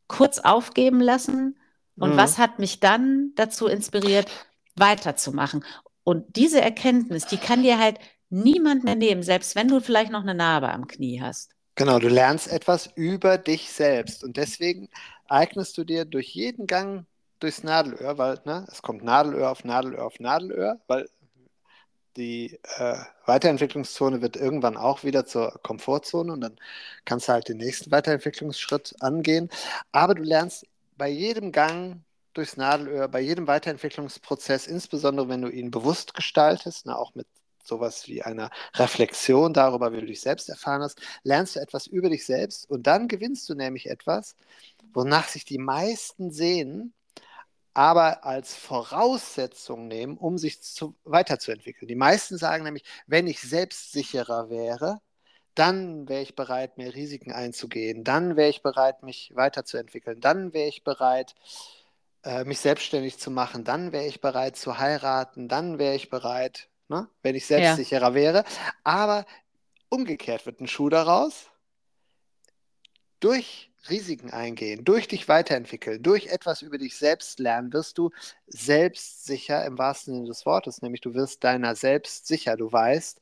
B: kurz aufgeben lassen und mhm. was hat mich dann dazu inspiriert, weiterzumachen. Und diese Erkenntnis, die kann dir halt niemand mehr nehmen, selbst wenn du vielleicht noch eine Narbe am Knie hast.
C: Genau, du lernst etwas über dich selbst und deswegen eignest du dir durch jeden Gang durchs Nadelöhr, weil ne, es kommt Nadelöhr auf Nadelöhr auf Nadelöhr, weil die äh, Weiterentwicklungszone wird irgendwann auch wieder zur Komfortzone und dann kannst du halt den nächsten Weiterentwicklungsschritt angehen. Aber du lernst bei jedem Gang durchs Nadelöhr, bei jedem Weiterentwicklungsprozess, insbesondere wenn du ihn bewusst gestaltest, ne, auch mit sowas wie einer Reflexion darüber, wie du dich selbst erfahren hast, lernst du etwas über dich selbst und dann gewinnst du nämlich etwas, wonach sich die meisten sehen, aber als Voraussetzung nehmen, um sich zu, weiterzuentwickeln. Die meisten sagen nämlich, wenn ich selbstsicherer wäre, dann wäre ich bereit, mehr Risiken einzugehen, dann wäre ich bereit, mich weiterzuentwickeln, dann wäre ich bereit, äh, mich selbstständig zu machen, dann wäre ich bereit zu heiraten, dann wäre ich bereit, ne, wenn ich selbstsicherer ja. wäre. Aber umgekehrt wird ein Schuh daraus. Durch Risiken eingehen, durch dich weiterentwickeln, durch etwas über dich selbst lernen, wirst du selbstsicher im wahrsten Sinne des Wortes, nämlich du wirst deiner selbst sicher. Du weißt,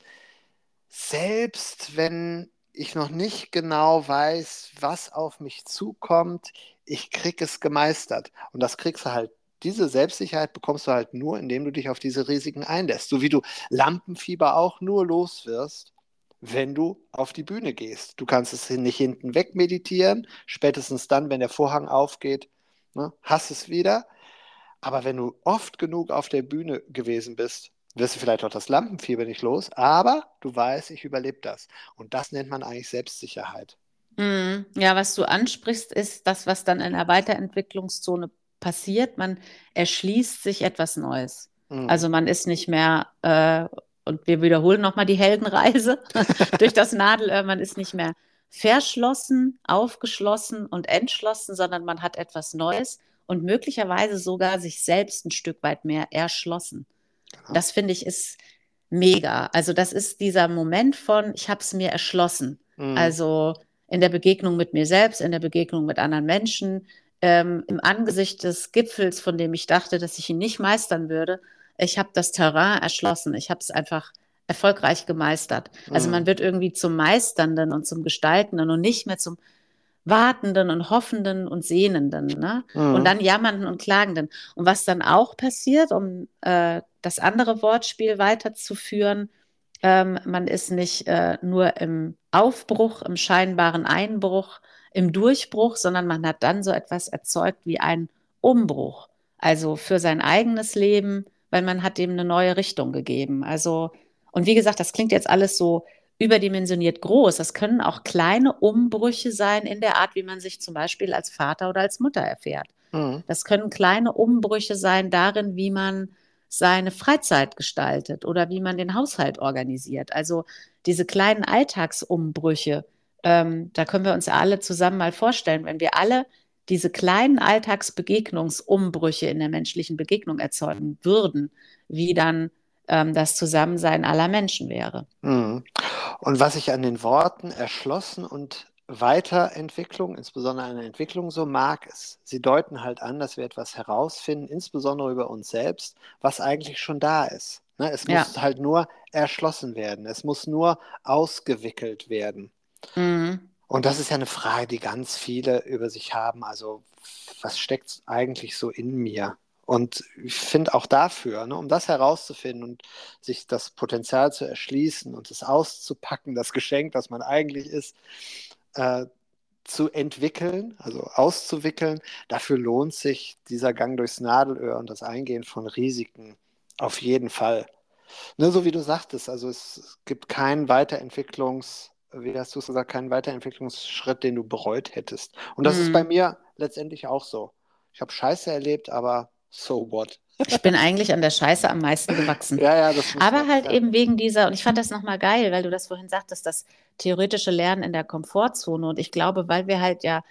C: selbst wenn ich noch nicht genau weiß, was auf mich zukommt, ich krieg es gemeistert. Und das kriegst du halt diese Selbstsicherheit bekommst du halt nur, indem du dich auf diese Risiken einlässt. So wie du Lampenfieber auch nur los wirst, wenn du auf die Bühne gehst. Du kannst es nicht hinten weg meditieren, spätestens dann, wenn der Vorhang aufgeht, ne, hast es wieder. Aber wenn du oft genug auf der Bühne gewesen bist, wirst du vielleicht auch das Lampenfieber nicht los, aber du weißt, ich überlebe das. Und das nennt man eigentlich Selbstsicherheit.
B: Mm, ja, was du ansprichst, ist das, was dann in der Weiterentwicklungszone passiert. Man erschließt sich etwas Neues. Mhm. Also man ist nicht mehr, äh, und wir wiederholen nochmal die Heldenreise durch das Nadelöhr, man ist nicht mehr verschlossen, aufgeschlossen und entschlossen, sondern man hat etwas Neues und möglicherweise sogar sich selbst ein Stück weit mehr erschlossen. Genau. Das finde ich ist mega. Also das ist dieser Moment von, ich habe es mir erschlossen. Mhm. Also in der Begegnung mit mir selbst, in der Begegnung mit anderen Menschen, ähm, im Angesicht des Gipfels, von dem ich dachte, dass ich ihn nicht meistern würde. Ich habe das Terrain erschlossen. Ich habe es einfach erfolgreich gemeistert. Also mhm. Man wird irgendwie zum Meisternden und zum Gestaltenden und nicht mehr zum Wartenden und Hoffenden und Sehnenden. Ne? Mhm. Und dann Jammernden und Klagenden. Und was dann auch passiert, um äh, das andere Wortspiel weiterzuführen, ähm, man ist nicht äh, nur im Aufbruch, im scheinbaren Einbruch, im Durchbruch, sondern man hat dann so etwas erzeugt wie ein Umbruch. Also für sein eigenes Leben, weil man hat dem eine neue Richtung gegeben. Also, und wie gesagt, das klingt jetzt alles so überdimensioniert groß. Das können auch kleine Umbrüche sein in der Art, wie man sich zum Beispiel als Vater oder als Mutter erfährt. Mhm. Das können kleine Umbrüche sein darin, wie man seine Freizeit gestaltet oder wie man den Haushalt organisiert. Also diese kleinen Alltagsumbrüche, ähm, da können wir uns alle zusammen mal vorstellen, wenn wir alle diese kleinen Alltagsbegegnungsumbrüche in der menschlichen Begegnung erzeugen würden, wie dann ähm, das Zusammensein aller Menschen wäre.
C: Mhm. Und was ich an den Worten erschlossen und Weiterentwicklung, insbesondere eine Entwicklung so mag, ist, sie deuten halt an, dass wir etwas herausfinden, insbesondere über uns selbst, was eigentlich schon da ist. Ne? Es muss ja. halt nur erschlossen werden, es muss nur ausgewickelt werden. Mhm. Und das ist ja eine Frage, die ganz viele über sich haben. Also, was steckt eigentlich so in mir? Und ich finde auch dafür, ne, um das herauszufinden und sich das Potenzial zu erschließen und es auszupacken, das Geschenk, das man eigentlich ist, äh, zu entwickeln, also auszuwickeln, dafür lohnt sich dieser Gang durchs Nadelöhr und das Eingehen von Risiken auf jeden Fall. Ne, so wie du sagtest, also es gibt keinen Weiterentwicklungs- wie hast du es gesagt, keinen Weiterentwicklungsschritt, den du bereut hättest. Und das mhm. ist bei mir letztendlich auch so. Ich habe Scheiße erlebt, aber so what?
B: Ich bin eigentlich an der Scheiße am meisten gewachsen.
C: ja, ja, das
B: Aber halt sein. eben wegen dieser, und ich fand das nochmal geil, weil du das vorhin sagtest, das theoretische Lernen in der Komfortzone. Und ich glaube, weil wir halt ja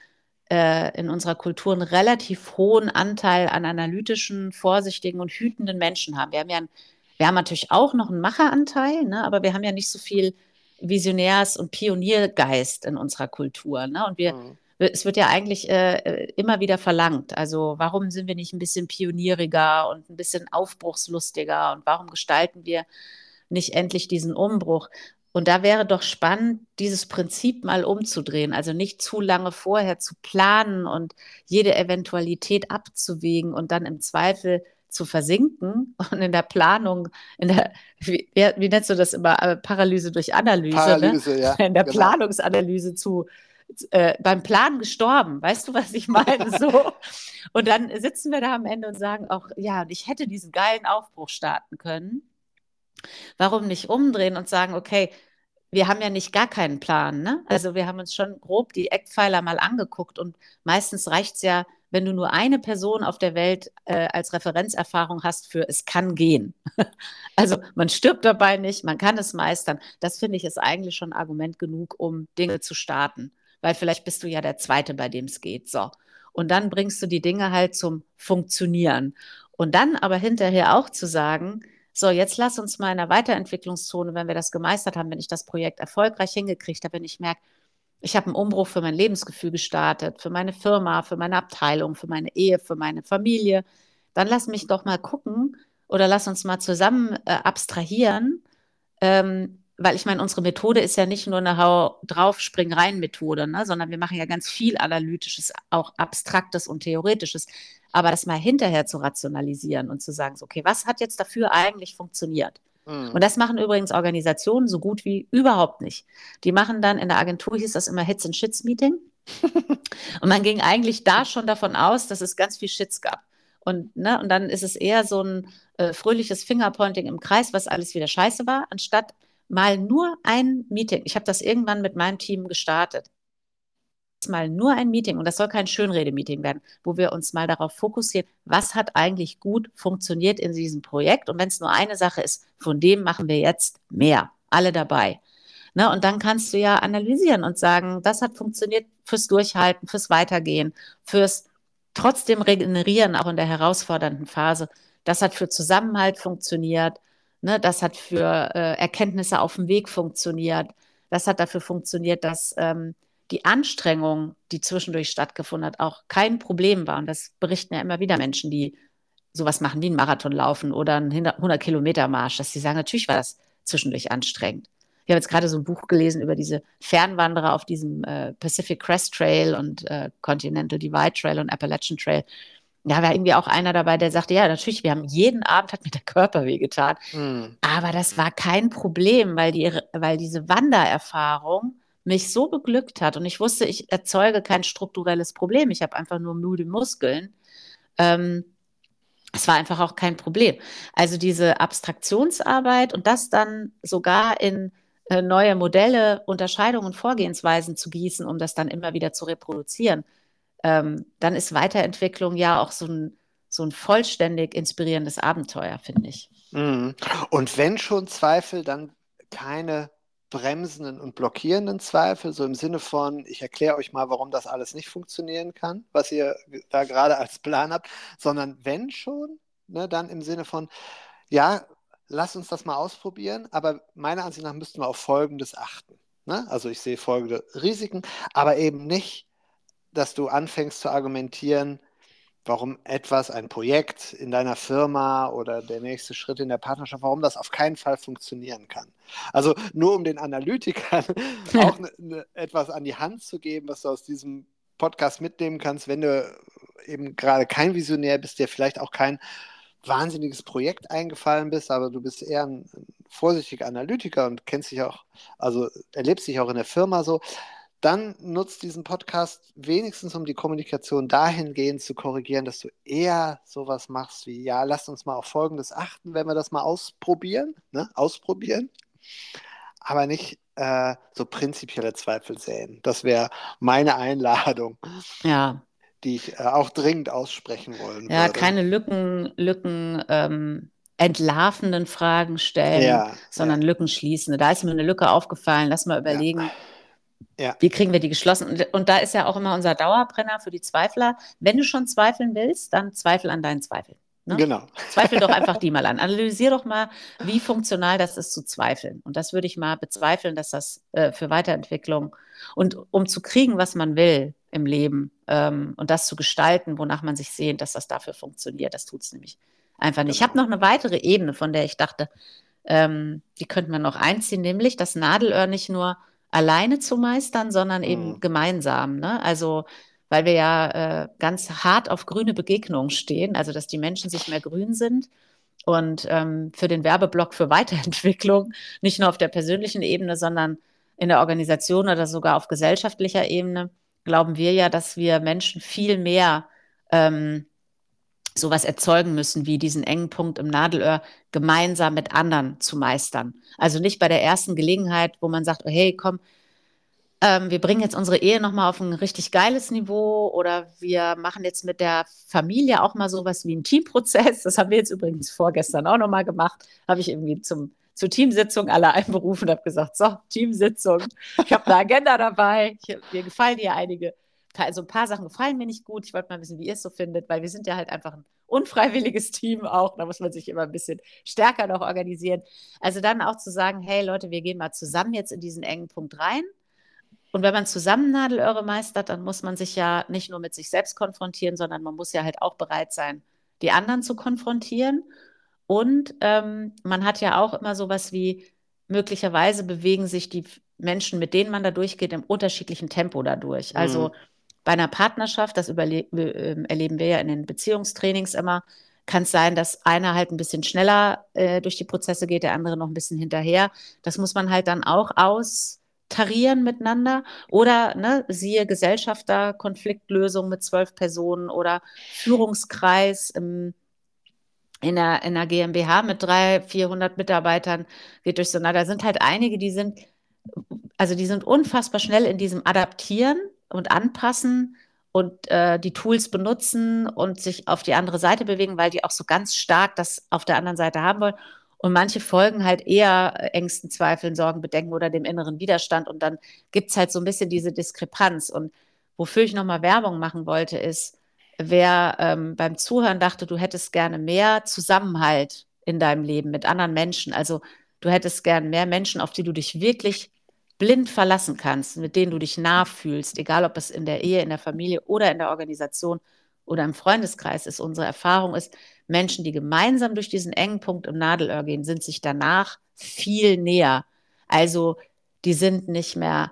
B: äh, in unserer Kultur einen relativ hohen Anteil an analytischen, vorsichtigen und hütenden Menschen haben. Wir haben ja ein, wir haben natürlich auch noch einen Macheranteil, ne, aber wir haben ja nicht so viel Visionärs- und Pioniergeist in unserer Kultur. Ne? Und wir, mhm. es wird ja eigentlich äh, immer wieder verlangt. Also warum sind wir nicht ein bisschen pionieriger und ein bisschen aufbruchslustiger und warum gestalten wir nicht endlich diesen Umbruch? Und da wäre doch spannend, dieses Prinzip mal umzudrehen. Also nicht zu lange vorher zu planen und jede Eventualität abzuwägen und dann im Zweifel zu versinken und in der Planung, in der, wie, wie nennst du das immer, äh, Paralyse durch Analyse, ne?
C: Paralyse
B: ne?
C: ja,
B: in der genau. Planungsanalyse zu, äh, beim Plan gestorben. Weißt du, was ich meine? So. Und dann sitzen wir da am Ende und sagen auch, ja, ich hätte diesen geilen Aufbruch starten können. Warum nicht umdrehen und sagen, okay, wir haben ja nicht gar keinen Plan. Ne? Also wir haben uns schon grob die Eckpfeiler mal angeguckt und meistens reicht es ja, wenn du nur eine Person auf der Welt äh, als Referenzerfahrung hast für es kann gehen. also man stirbt dabei nicht, man kann es meistern. Das finde ich ist eigentlich schon Argument genug, um Dinge zu starten. Weil vielleicht bist du ja der Zweite, bei dem es geht. So. Und dann bringst du die Dinge halt zum Funktionieren. Und dann aber hinterher auch zu sagen, so, jetzt lass uns mal in der Weiterentwicklungszone, wenn wir das gemeistert haben, wenn ich das Projekt erfolgreich hingekriegt habe, wenn ich merke, ich habe einen Umbruch für mein Lebensgefühl gestartet, für meine Firma, für meine Abteilung, für meine Ehe, für meine Familie. Dann lass mich doch mal gucken oder lass uns mal zusammen äh, abstrahieren, ähm, weil ich meine, unsere Methode ist ja nicht nur eine Hau drauf, spring rein Methode, ne, sondern wir machen ja ganz viel Analytisches, auch Abstraktes und Theoretisches. Aber das mal hinterher zu rationalisieren und zu sagen, so, okay, was hat jetzt dafür eigentlich funktioniert? Mhm. Und das machen übrigens Organisationen so gut wie überhaupt nicht. Die machen dann in der Agentur, hieß das immer Hits and Shits Meeting. und man ging eigentlich da schon davon aus, dass es ganz viel Shits gab. Und, ne, und dann ist es eher so ein äh, fröhliches Fingerpointing im Kreis, was alles wieder scheiße war, anstatt mal nur ein Meeting. Ich habe das irgendwann mit meinem Team gestartet mal nur ein Meeting und das soll kein Schönrede-Meeting werden, wo wir uns mal darauf fokussieren, was hat eigentlich gut funktioniert in diesem Projekt und wenn es nur eine Sache ist, von dem machen wir jetzt mehr, alle dabei. Ne, und dann kannst du ja analysieren und sagen, das hat funktioniert fürs Durchhalten, fürs Weitergehen, fürs trotzdem regenerieren, auch in der herausfordernden Phase. Das hat für Zusammenhalt funktioniert. Ne, das hat für äh, Erkenntnisse auf dem Weg funktioniert. Das hat dafür funktioniert, dass ähm, die Anstrengung, die zwischendurch stattgefunden hat, auch kein Problem war. Und das berichten ja immer wieder Menschen, die sowas machen, die einen Marathon laufen oder einen 100-Kilometer-Marsch, dass sie sagen, natürlich war das zwischendurch anstrengend. Ich habe jetzt gerade so ein Buch gelesen über diese Fernwanderer auf diesem äh, Pacific Crest Trail und äh, Continental Divide Trail und Appalachian Trail. Da war irgendwie auch einer dabei, der sagte, ja, natürlich, wir haben jeden Abend hat mir der Körper wehgetan. Mm. Aber das war kein Problem, weil, die, weil diese Wandererfahrung mich so beglückt hat und ich wusste, ich erzeuge kein strukturelles Problem. Ich habe einfach nur müde Muskeln. Ähm, es war einfach auch kein Problem. Also diese Abstraktionsarbeit und das dann sogar in äh, neue Modelle, Unterscheidungen, Vorgehensweisen zu gießen, um das dann immer wieder zu reproduzieren, ähm, dann ist Weiterentwicklung ja auch so ein, so ein vollständig inspirierendes Abenteuer, finde ich.
C: Mhm. Und wenn schon Zweifel, dann keine bremsenden und blockierenden Zweifel, so im Sinne von, ich erkläre euch mal, warum das alles nicht funktionieren kann, was ihr da gerade als Plan habt, sondern wenn schon, ne, dann im Sinne von, ja, lass uns das mal ausprobieren, aber meiner Ansicht nach müssten wir auf Folgendes achten. Ne? Also ich sehe folgende Risiken, aber eben nicht, dass du anfängst zu argumentieren, warum etwas, ein Projekt in deiner Firma oder der nächste Schritt in der Partnerschaft, warum das auf keinen Fall funktionieren kann. Also nur um den Analytikern auch ne, ne, etwas an die Hand zu geben, was du aus diesem Podcast mitnehmen kannst, wenn du eben gerade kein Visionär bist, der vielleicht auch kein wahnsinniges Projekt eingefallen bist, aber du bist eher ein vorsichtiger Analytiker und kennst dich auch, also erlebst dich auch in der Firma so, dann nutzt diesen Podcast wenigstens, um die Kommunikation dahingehend zu korrigieren, dass du eher sowas machst wie, ja, lasst uns mal auf Folgendes achten, wenn wir das mal ausprobieren, ne? ausprobieren, aber nicht äh, so prinzipielle Zweifel säen. Das wäre meine Einladung.
B: Ja.
C: Die ich äh, auch dringend aussprechen wollen
B: ja,
C: würde.
B: keine Lücken, Lücken ähm, entlarvenden Fragen stellen,
C: Ja,
B: sondern Lücken schließen. Da ist mir eine Lücke aufgefallen. Lass mal überlegen,
C: Ja.
B: Wie kriegen wir die geschlossen? Und, und da ist ja auch immer unser Dauerbrenner für die Zweifler. Wenn du schon zweifeln willst, dann zweifel an deinen Zweifeln. Ne?
C: Genau.
B: Zweifel doch einfach die mal an. Analysier doch mal, wie funktional das ist zu zweifeln. Und das würde ich mal bezweifeln, dass das äh, für Weiterentwicklung und um zu kriegen, was man will im Leben ähm, und das zu gestalten, wonach man sich sehnt, dass das dafür funktioniert. Das tut es nämlich einfach nicht. Ich habe
C: Genau.
B: noch eine weitere Ebene, von der ich dachte, ähm, die könnte man noch einziehen, nämlich das Nadelöhr nicht nur alleine zu meistern, sondern eben
C: Mhm.
B: gemeinsam. Ne? Also weil wir ja äh, ganz hart auf grüne Begegnungen stehen, also dass die Menschen sich mehr grün sind. Und ähm, für den Werbeblock für Weiterentwicklung, nicht nur auf der persönlichen Ebene, sondern in der Organisation oder sogar auf gesellschaftlicher Ebene, glauben wir ja, dass wir Menschen viel mehr ähm, sowas erzeugen müssen, wie diesen engen Punkt im Nadelöhr gemeinsam mit anderen zu meistern. Also nicht bei der ersten Gelegenheit, wo man sagt, oh, hey, komm, ähm, wir bringen jetzt unsere Ehe nochmal auf ein richtig geiles Niveau oder wir machen jetzt mit der Familie auch mal sowas wie einen Teamprozess. Das haben wir jetzt übrigens vorgestern auch nochmal gemacht. Habe ich irgendwie zum, zur Teamsitzung alle einberufen und habe gesagt, so, Teamsitzung, ich habe eine Agenda dabei, ich, mir gefallen hier einige, also ein paar Sachen gefallen mir nicht gut. Ich wollte mal wissen, wie ihr es so findet, weil wir sind ja halt einfach ein unfreiwilliges Team auch. Da muss man sich immer ein bisschen stärker noch organisieren. Also dann auch zu sagen, hey Leute, wir gehen mal zusammen jetzt in diesen engen Punkt rein. Und wenn man zusammen Nadelöhre meistert, dann muss man sich ja nicht nur mit sich selbst konfrontieren, sondern man muss ja halt auch bereit sein, die anderen zu konfrontieren. Und ähm, man hat ja auch immer sowas wie, möglicherweise bewegen sich die Menschen, mit denen man da durchgeht, im unterschiedlichen Tempo dadurch. Also
C: Mhm.
B: Bei einer Partnerschaft, das überle- äh, erleben wir ja in den Beziehungstrainings immer, kann es sein, dass einer halt ein bisschen schneller äh, durch die Prozesse geht, der andere noch ein bisschen hinterher. Das muss man halt dann auch austarieren miteinander. Oder, ne, siehe Gesellschafter, Konfliktlösung mit zwölf Personen oder Führungskreis im, in der, in der GmbH mit 300, 400 Mitarbeitern geht durch so. Na, da sind halt einige, die sind, also die sind unfassbar schnell in diesem Adaptieren und Anpassen und äh, die Tools benutzen und sich auf die andere Seite bewegen, weil die auch so ganz stark das auf der anderen Seite haben wollen. Und manche folgen halt eher äh, Ängsten, Zweifeln, Sorgen, Bedenken oder dem inneren Widerstand. Und dann gibt es halt so ein bisschen diese Diskrepanz. Und wofür ich nochmal Werbung machen wollte, ist, wer ähm, beim Zuhören dachte, du hättest gerne mehr Zusammenhalt in deinem Leben mit anderen Menschen. Also du hättest gern mehr Menschen, auf die du dich wirklich blind verlassen kannst, mit denen du dich nah fühlst, egal ob es in der Ehe, in der Familie oder in der Organisation oder im Freundeskreis ist. Unsere Erfahrung ist, Menschen, die gemeinsam durch diesen engen Punkt im Nadelöhr gehen, sind sich danach viel näher. Also die sind nicht mehr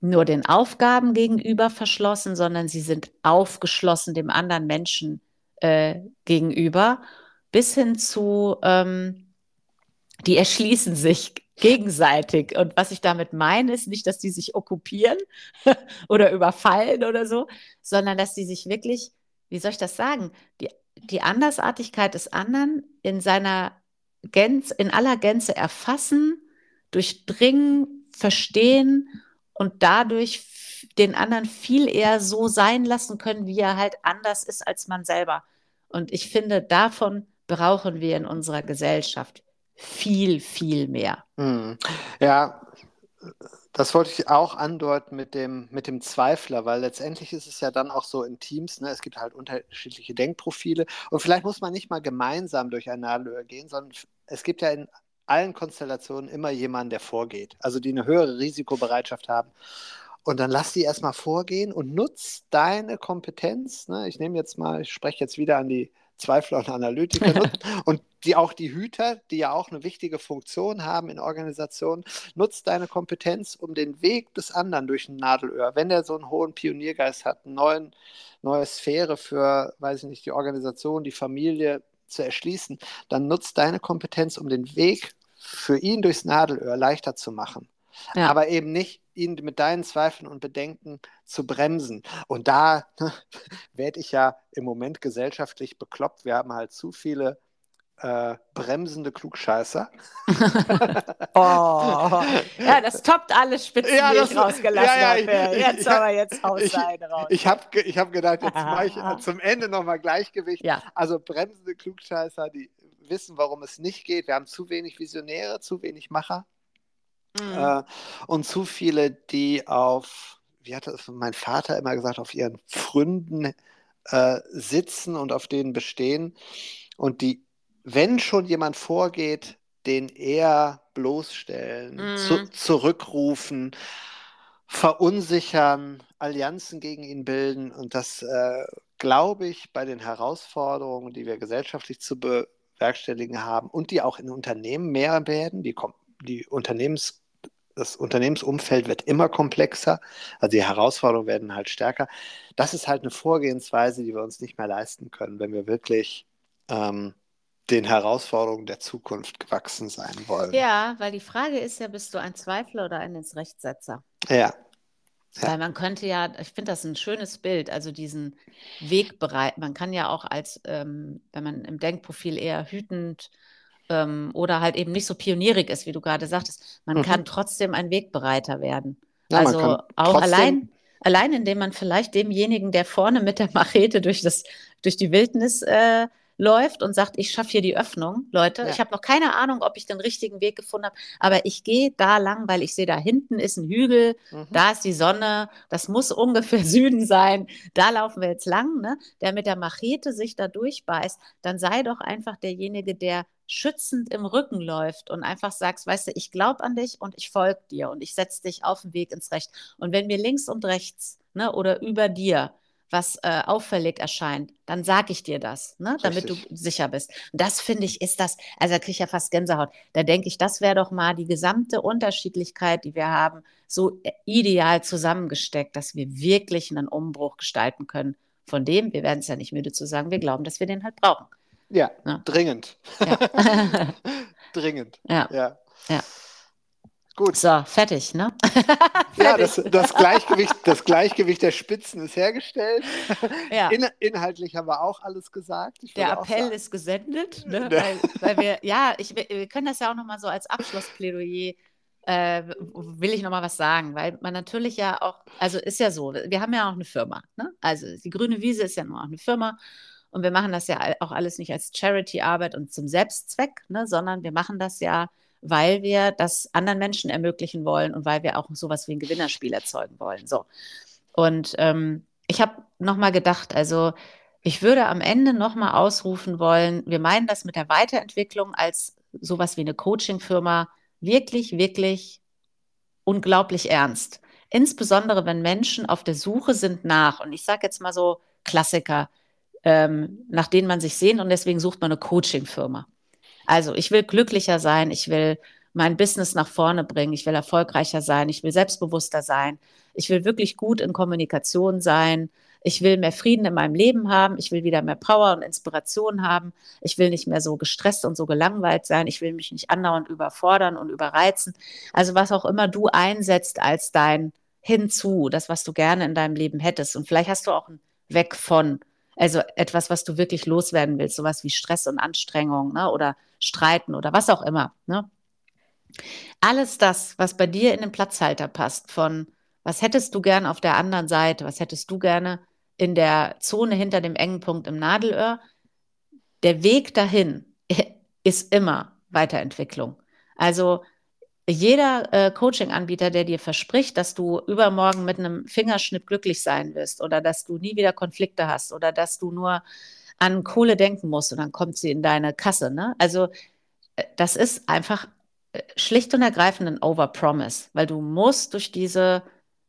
B: nur den Aufgaben gegenüber verschlossen, sondern sie sind aufgeschlossen dem anderen Menschen äh, gegenüber, bis hin zu, ähm, die erschließen sich gegenseitig. Und was ich damit meine, ist nicht, dass die sich okkupieren oder überfallen oder so, sondern dass die sich wirklich, wie soll ich das sagen, die, die Andersartigkeit des anderen in seiner Gänze, in aller Gänze erfassen, durchdringen, verstehen und dadurch den anderen viel eher so sein lassen können, wie er halt anders ist als man selber. Und ich finde, davon brauchen wir in unserer Gesellschaft viel, viel mehr.
C: Hm. Ja, Das wollte ich auch andeuten mit dem, mit dem Zweifler, weil letztendlich ist es ja dann auch so in Teams, ne, es gibt halt unterschiedliche Denkprofile und vielleicht muss man nicht mal gemeinsam durch ein Nadelöhr gehen, sondern es gibt ja in allen Konstellationen immer jemanden, der vorgeht, also die eine höhere Risikobereitschaft haben. Und dann lass die erstmal vorgehen und nutz deine Kompetenz. Ne? Ich nehme jetzt mal, ich spreche jetzt wieder an die Zweifler und Analytiker und die auch die Hüter, die ja auch eine wichtige Funktion haben in Organisationen, nutzt deine Kompetenz, um den Weg des anderen durch ein Nadelöhr, wenn der so einen hohen Pioniergeist hat, eine neuen, neue Sphäre für, weiß ich nicht, die Organisation, die Familie zu erschließen, dann nutzt deine Kompetenz, um den Weg für ihn durchs Nadelöhr leichter zu machen. Ja. Aber eben nicht, ihn mit deinen Zweifeln und Bedenken zu bremsen. Und da werde ich ja im Moment gesellschaftlich bekloppt. Wir haben halt zu viele äh, bremsende Klugscheißer.
B: oh, ja, das toppt alle Spitzen, ja, das, die ich rausgelassen ja, ja, habe. Jetzt ich, aber jetzt haus
C: ich,
B: raus.
C: Ich habe ich hab gedacht, jetzt mache ich zum Ende nochmal Gleichgewicht. Also bremsende Klugscheißer, die wissen, warum es nicht geht. Wir haben zu wenig Visionäre, zu wenig Macher. Mhm. Äh, und zu viele, die auf, wie hat das mein Vater immer gesagt, auf ihren Fründen äh, sitzen und auf denen bestehen und die, wenn schon jemand vorgeht, den eher bloßstellen, mhm. zu, zurückrufen, verunsichern, Allianzen gegen ihn bilden. Und das äh, glaube ich bei den Herausforderungen, die wir gesellschaftlich zu bewerkstelligen haben und die auch in Unternehmen mehr werden, die, die Unternehmens das Unternehmensumfeld wird immer komplexer, also die Herausforderungen werden halt stärker. Das ist halt eine Vorgehensweise, die wir uns nicht mehr leisten können, wenn wir wirklich ähm, den Herausforderungen der Zukunft gewachsen sein wollen.
B: Ja, weil die Frage ist ja, bist du ein Zweifler oder ein ins Rechtssetzer?
C: Ja. ja.
B: Weil man könnte ja, ich finde das ein schönes Bild, also diesen Weg bereit. Man kann ja auch als, ähm, wenn man im Denkprofil eher hütend ähm, oder halt eben nicht so pionierig ist, wie du gerade sagtest, man mhm. kann trotzdem ein Wegbereiter werden. Ja, also auch allein, allein, indem man vielleicht demjenigen, der vorne mit der Machete durch, das, durch die Wildnis äh, läuft und sagt, ich schaffe hier die Öffnung, Leute. Ja. Ich habe noch keine Ahnung, ob ich den richtigen Weg gefunden habe, aber ich gehe da lang, weil ich sehe, da hinten ist ein Hügel, mhm. da ist die Sonne, das muss ungefähr Süden sein, da laufen wir jetzt lang, ne? der mit der Machete sich da durchbeißt, dann sei doch einfach derjenige, der schützend im Rücken läuft und einfach sagst, weißt du, ich glaube an dich und ich folge dir und ich setze dich auf den Weg ins Recht. Und wenn mir links und rechts ne, oder über dir was äh, auffällig erscheint, dann sage ich dir das, ne, damit du sicher bist. Und das finde ich, ist das, also da kriege ich ja fast Gänsehaut. Da denke ich, das wäre doch mal die gesamte Unterschiedlichkeit, die wir haben, so äh, ideal zusammengesteckt, dass wir wirklich einen Umbruch gestalten können. Von dem, wir werden es ja nicht müde zu sagen, wir glauben, dass wir den halt brauchen.
C: Ja, ja. dringend. Ja. dringend.
B: Ja. ja. ja. Gut. So, fertig, ne?
C: ja, das, das, Gleichgewicht, das Gleichgewicht der Spitzen ist hergestellt. Ja. In, inhaltlich haben wir auch alles gesagt.
B: der Appell ist gesendet, ne? weil, weil, wir, ja, ich, wir können das ja auch nochmal so als Abschlussplädoyer, äh, will ich nochmal was sagen, weil man natürlich ja auch, also ist ja so, wir haben ja auch eine Firma, ne? Also die Grüne Wiese ist ja nur auch eine Firma und wir machen das ja auch alles nicht als Charity-Arbeit und zum Selbstzweck, ne, sondern wir machen das ja, weil wir das anderen Menschen ermöglichen wollen und weil wir auch sowas wie ein Gewinnerspiel erzeugen wollen. So. Und ähm, ich habe nochmal gedacht, also ich würde am Ende nochmal ausrufen wollen, wir meinen das mit der Weiterentwicklung als sowas wie eine Coaching-Firma wirklich, wirklich unglaublich ernst. Insbesondere wenn Menschen auf der Suche sind nach, und ich sage jetzt mal so Klassiker, ähm, nach denen man sich sehnt und deswegen sucht man eine Coaching-Firma. Also ich will glücklicher sein, ich will mein Business nach vorne bringen, ich will erfolgreicher sein, ich will selbstbewusster sein, ich will wirklich gut in Kommunikation sein, ich will mehr Frieden in meinem Leben haben, ich will wieder mehr Power und Inspiration haben, ich will nicht mehr so gestresst und so gelangweilt sein, ich will mich nicht andauernd überfordern und überreizen. Also was auch immer du einsetzt als dein Hinzu, das, was du gerne in deinem Leben hättest. Und vielleicht hast du auch ein Weg von also etwas, was du wirklich loswerden willst, sowas wie Stress und Anstrengung ne? oder Streiten oder was auch immer. Ne? Alles das, was bei dir in den Platzhalter passt, von was hättest du gern auf der anderen Seite, was hättest du gerne in der Zone hinter dem engen Punkt im Nadelöhr, der Weg dahin ist immer Weiterentwicklung. Also jeder äh, Coaching-Anbieter, der dir verspricht, dass du übermorgen mit einem Fingerschnipp glücklich sein wirst oder dass du nie wieder Konflikte hast oder dass du nur an Kohle denken musst und dann kommt sie in deine Kasse. Ne? Also äh, das ist einfach äh, schlicht und ergreifend ein Overpromise, weil du musst durch diese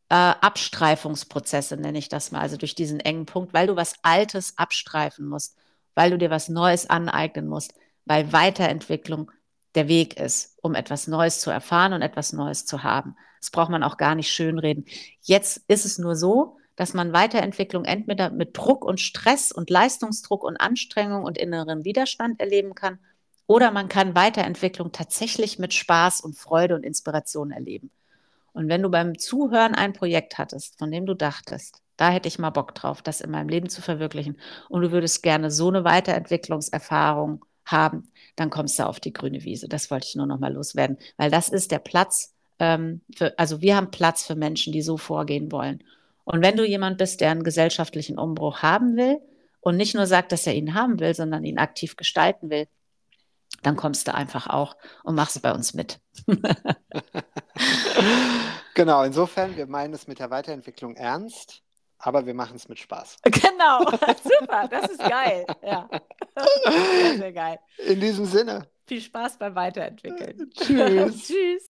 B: äh, Abstreifungsprozesse, nenne ich das mal, also durch diesen engen Punkt, weil du was Altes abstreifen musst, weil du dir was Neues aneignen musst, weil Weiterentwicklung der Weg ist, um etwas Neues zu erfahren und etwas Neues zu haben. Das braucht man auch gar nicht schönreden. Jetzt ist es nur so, dass man Weiterentwicklung entweder mit Druck und Stress und Leistungsdruck und Anstrengung und inneren Widerstand erleben kann oder man kann Weiterentwicklung tatsächlich mit Spaß und Freude und Inspiration erleben. Und wenn du beim Zuhören ein Projekt hattest, von dem du dachtest, da hätte ich mal Bock drauf, das in meinem Leben zu verwirklichen und du würdest gerne so eine Weiterentwicklungserfahrung haben, dann kommst du auf die grüne Wiese. Das wollte ich nur noch mal loswerden, weil das ist der Platz. Ähm, für, also wir haben Platz für Menschen, die so vorgehen wollen. Und wenn du jemand bist, der einen gesellschaftlichen Umbruch haben will und nicht nur sagt, dass er ihn haben will, sondern ihn aktiv gestalten will, dann kommst du einfach auch und machst bei uns mit.
C: genau, insofern, wir meinen es mit der Weiterentwicklung ernst aber wir machen es mit Spaß.
B: Genau, super, das ist geil. Ja. Sehr, sehr geil.
C: In diesem Sinne.
B: Viel Spaß beim Weiterentwickeln.
C: Tschüss. Tschüss.